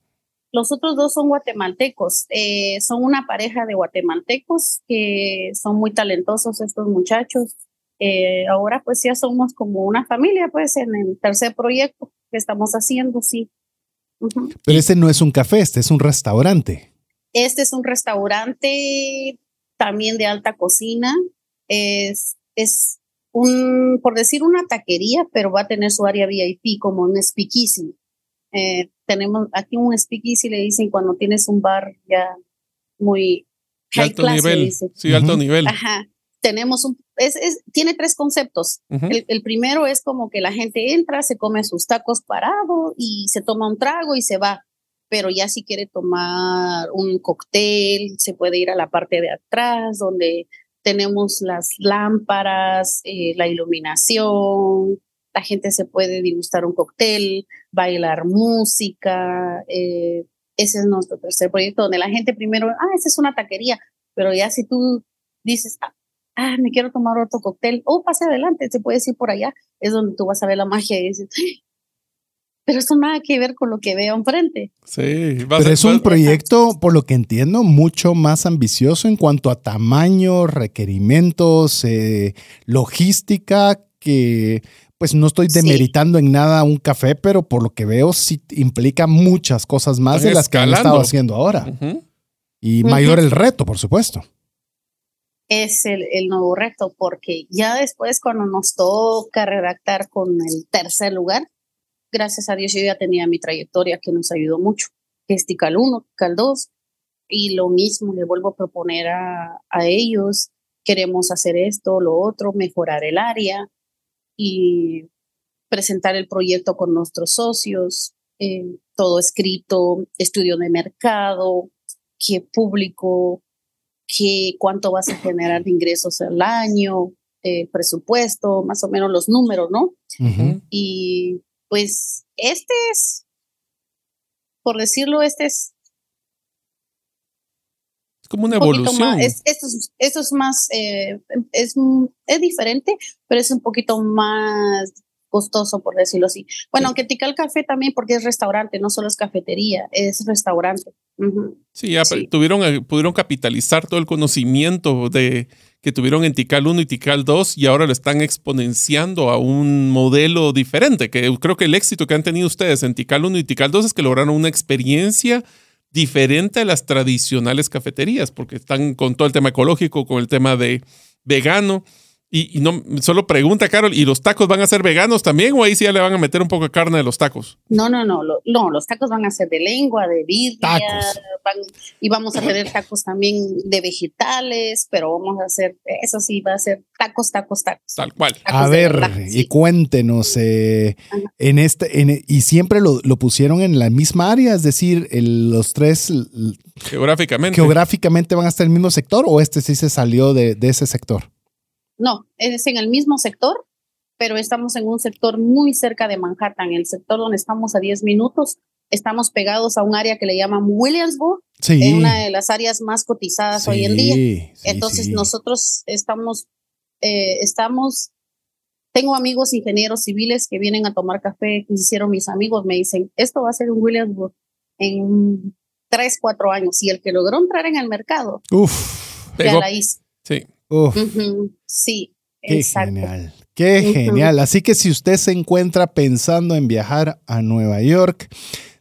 Los otros dos son guatemaltecos. Eh, son una pareja de guatemaltecos que son muy talentosos estos muchachos. Eh, ahora pues ya somos como una familia pues en el tercer proyecto que estamos haciendo, sí. Pero este no es un café, este es un restaurante. Este es un restaurante también de alta cocina. Es, es un, por decir una taquería, pero va a tener su área VIP como un speakeasy. Eh, tenemos aquí un speakeasy, le dicen cuando tienes un bar ya muy alto nivel. Sí, alto nivel. Ajá. Tenemos un, es, es, tiene tres conceptos. el, el, primero es como que la gente entra, se come sus tacos parado y se toma un trago y se va. Pero ya si quiere tomar un cóctel, se puede ir a la parte de atrás donde tenemos las lámparas, eh, la iluminación, la gente se puede degustar un cóctel, bailar música. Eh, ese es nuestro tercer proyecto, donde la gente primero, ah, esa es una taquería, pero ya si tú dices, ah, ah me quiero tomar otro cóctel, oh, pase adelante, se puede ir por allá, es donde tú vas a ver la magia y dices, pero eso nada que ver con lo que veo enfrente. Sí, pero es un proyecto, por lo que entiendo, mucho más ambicioso en cuanto a tamaño, requerimientos, eh, logística, que pues no estoy demeritando en nada un café, pero por lo que veo sí implica muchas cosas más de las que han estado haciendo ahora. Y mayor el reto, por supuesto. Es el, el, nuevo reto, porque ya después cuando nos toca redactar con el tercer lugar, gracias a Dios yo ya tenía mi trayectoria que nos ayudó mucho, que es TICAL 1, TICAL 2, y lo mismo le vuelvo a proponer a, a ellos, queremos hacer esto, lo otro, mejorar el área, y presentar el proyecto con nuestros socios, eh, todo escrito, estudio de mercado, qué público, qué, cuánto vas a generar de ingresos al año, eh, presupuesto, más o menos los números, ¿no? Y pues este es, por decirlo, este es como una evolución. es, esto, es, más, eh, es, es diferente, pero es un poquito más costoso, por decirlo así. Bueno, aunque Tikal Café también, porque es restaurante, no solo es cafetería, es restaurante. Sí, ya Tuvieron, eh, pudieron capitalizar todo el conocimiento de, que tuvieron en Tikal 1 y Tikal 2 y ahora lo están exponenciando a un modelo diferente, que creo que el éxito que han tenido ustedes en Tikal 1 y Tikal 2 es que lograron una experiencia diferente a las tradicionales cafeterías, porque están con todo el tema ecológico, con el tema de vegano. Y, no, solo pregunta, Carol, ¿y los tacos van a ser veganos también o ahí sí ya le van a meter un poco de carne de los tacos? No, no, no, no, los tacos van a ser de lengua, de birria, y vamos a tener tacos también de vegetales, pero vamos a hacer, eso sí, va a ser tacos, tacos, tacos. Tal cual. a ver, y cuéntenos, eh, en este, en, y siempre lo, lo, pusieron en la misma área, es decir, los tres... Geográficamente. Geográficamente van a estar en el mismo sector o este sí se salió de, de ese sector? No, es en el mismo sector, pero estamos en un sector muy cerca de Manhattan, el sector donde estamos a 10 minutos. Estamos pegados a un área que le llaman Williamsburg, sí. una de las áreas más cotizadas hoy en día. Entonces nosotros estamos, eh, estamos, tengo amigos ingenieros civiles que vienen a tomar café, que hicieron mis amigos, me dicen, esto va a ser un Williamsburg en tres, cuatro años. Y el que logró entrar en el mercado, Uf, ya la hizo. Sí. Sí. Qué genial, qué genial. Así que si usted se encuentra pensando en viajar a Nueva York,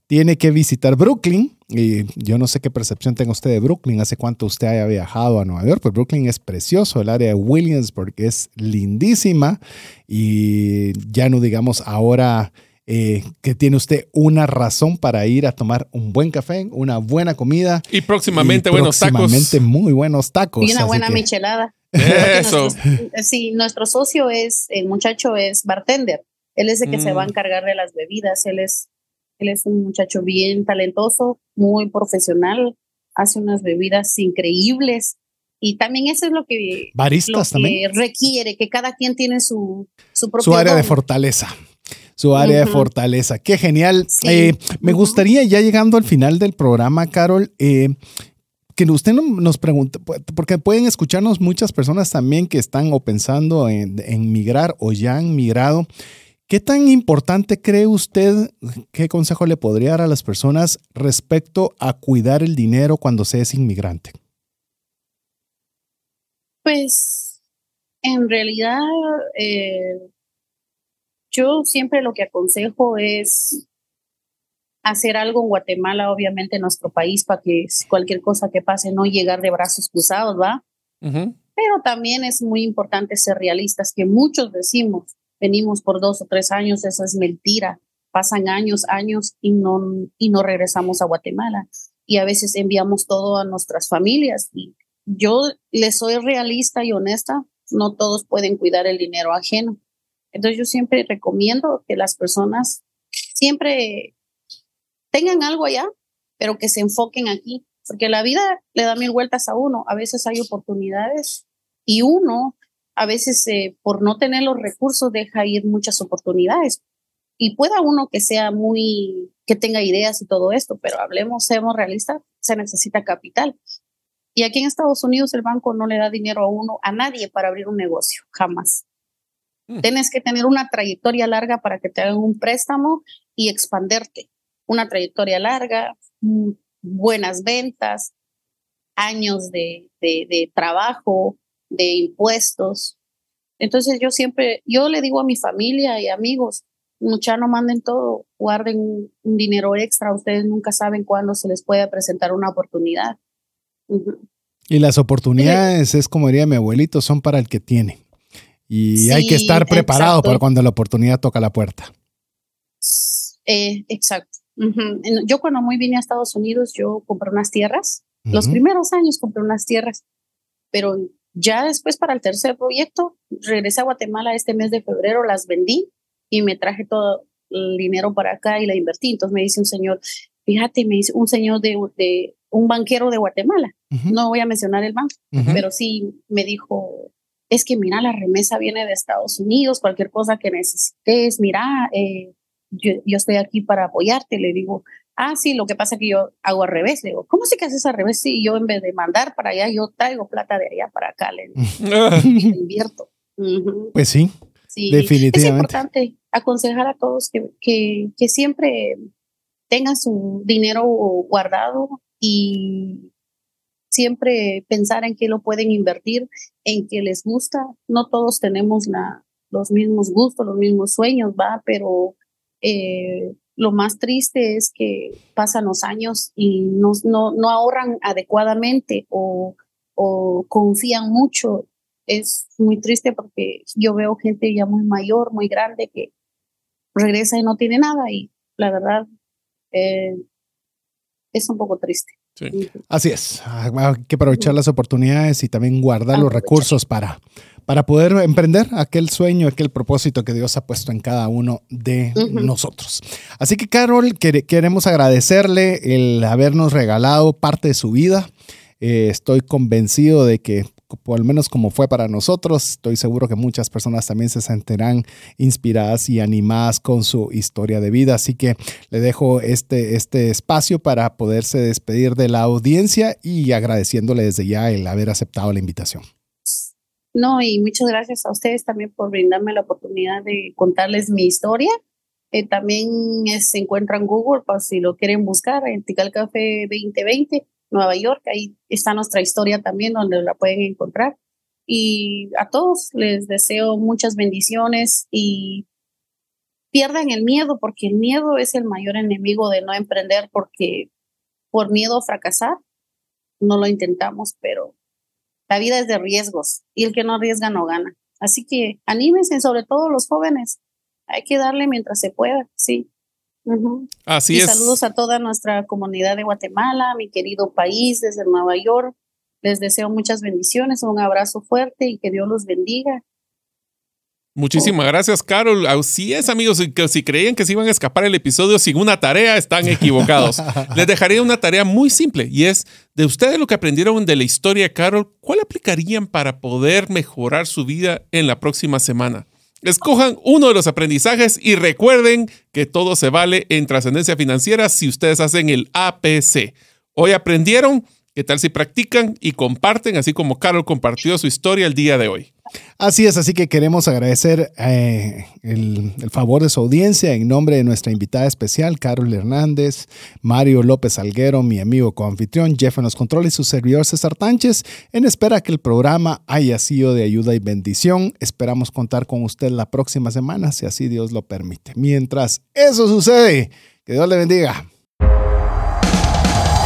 tiene que visitar Brooklyn. Y yo no sé qué percepción tenga usted de Brooklyn, hace cuánto usted haya viajado a Nueva York, pues Brooklyn es precioso, el área de Williamsburg es lindísima y ya no digamos ahora eh, que tiene usted una razón para ir a tomar un buen café, una buena comida. Y próximamente buenos tacos. Próximamente muy buenos tacos. Y una buena michelada. Eso. *laughs* sí, nuestro socio es, el muchacho es bartender. Él es el que se va a mm. encargar de las bebidas. Él es, él es un muchacho bien talentoso, muy profesional, hace unas bebidas increíbles. Y también eso es lo que, Baristas también. requiere, que cada quien tiene su, su propio. Su área de fortaleza su área de fortaleza. Qué genial. Eh, me gustaría, ya llegando al final del programa, Carol, eh, que usted nos pregunte, porque pueden escucharnos muchas personas también que están o pensando en, migrar o ya han migrado. ¿Qué tan importante cree usted, qué consejo le podría dar a las personas respecto a cuidar el dinero cuando se es inmigrante? Pues en realidad eh, yo siempre lo que aconsejo es hacer algo en Guatemala, obviamente en nuestro país, para que cualquier cosa que pase no llegar de brazos cruzados, ¿va? Pero también es muy importante ser realistas, que muchos decimos, venimos por dos o tres años, eso es mentira. Pasan años, años y no, y no regresamos a Guatemala. Y a veces enviamos todo a nuestras familias. Y yo le soy realista y honesta, no todos pueden cuidar el dinero ajeno. Entonces yo siempre recomiendo que las personas siempre tengan algo allá, pero que se enfoquen aquí, porque la vida le da mil vueltas a uno. A veces hay oportunidades y uno, a veces eh, por no tener los recursos, deja ir muchas oportunidades. Y pueda uno que sea muy, que tenga ideas y todo esto, pero hablemos, seamos realistas, se necesita capital. Y aquí en Estados Unidos el banco no le da dinero a uno, a nadie para abrir un negocio, jamás. Mm. Tienes que tener una trayectoria larga para que te hagan un préstamo y expanderte una trayectoria larga, mm, buenas ventas, años de, de, trabajo, de impuestos. Entonces yo siempre, yo le digo a mi familia y amigos, mucha no manden todo, guarden un, dinero extra, ustedes nunca saben cuándo se les puede presentar una oportunidad. Y las oportunidades, es como diría mi abuelito, son para el que tiene. Y hay que estar preparado para cuando la oportunidad toca la puerta. Eh, exacto. Yo cuando muy vine a Estados Unidos, yo compré unas tierras. Los primeros años compré unas tierras, pero ya después para el tercer proyecto, regresé a Guatemala este mes de febrero, las vendí y me traje todo el dinero para acá y la invertí. Entonces me dice un señor, fíjate, me dice un señor de, de un banquero de Guatemala, no voy a mencionar el banco, pero sí me dijo, es que mira, la remesa viene de Estados Unidos, cualquier cosa que necesites, mira, eh, yo, estoy aquí para apoyarte. Le digo, ah, sí, lo que pasa es que yo hago al revés. Le digo, ¿cómo sé que haces al revés? Sí, yo en vez de mandar para allá, yo traigo plata de allá para acá, le invierto. *laughs* Pues sí, sí, definitivamente. Es importante aconsejar a todos que, que, que siempre tengan su dinero guardado y siempre pensar en qué lo pueden invertir, en qué les gusta. No todos tenemos los mismos gustos, los mismos sueños, va, pero eh, lo más triste es que pasan los años y no, no, no ahorran adecuadamente o, o confían mucho. Es muy triste porque yo veo gente ya muy mayor, muy grande, que regresa y no tiene nada y la verdad eh, es un poco triste. Así es, hay que aprovechar las oportunidades y también guardar los recursos para, para poder emprender aquel sueño, aquel propósito que Dios ha puesto en cada uno de nosotros. Así que Carol, queremos agradecerle el habernos regalado parte de su vida. Eh, estoy convencido de que por al menos como fue para nosotros, estoy seguro que muchas personas también se sentirán inspiradas y animadas con su historia de vida. Así que le dejo este, este espacio para poderse despedir de la audiencia y agradeciéndole desde ya el haber aceptado la invitación. No, y muchas gracias a ustedes también por brindarme la oportunidad de contarles mi historia. Eh, también se encuentra en Google, para si lo quieren buscar, en Tical Café 2020 Nueva York. Ahí está nuestra historia también, donde la pueden encontrar. Y a todos les deseo muchas bendiciones y pierdan el miedo, porque el miedo es el mayor enemigo de no emprender, porque por miedo a fracasar, no lo intentamos, pero la vida es de riesgos y el que no arriesga no gana. Así que anímense, sobre todo los jóvenes. Hay que darle mientras se pueda, sí. Así y es. Saludos a toda nuestra comunidad de Guatemala, mi querido país desde Nueva York. Les deseo muchas bendiciones, un abrazo fuerte y que Dios los bendiga. Muchísimas gracias, Carol. Así es, amigos. Que si creían que se iban a escapar el episodio sin una tarea, están *laughs* equivocados. Les dejaré una tarea muy simple y es de ustedes lo que aprendieron de la historia, Carol, ¿cuál aplicarían para poder mejorar su vida en la próxima semana? Escojan uno de los aprendizajes y recuerden que todo se vale en trascendencia financiera si ustedes hacen el APC. Hoy aprendieron, ¿qué tal si practican y comparten, así como Carol compartió su historia el día de hoy? Así es, así que queremos agradecer eh, el, favor de su audiencia en nombre de nuestra invitada especial, Carol Hernández, Mario López Alguero, mi amigo coanfitrión, Jeff en los controles y su servidor César Tánchez, en espera que el programa haya sido de ayuda y bendición. Esperamos contar con usted la próxima semana, si así Dios lo permite. Mientras eso sucede, que Dios le bendiga.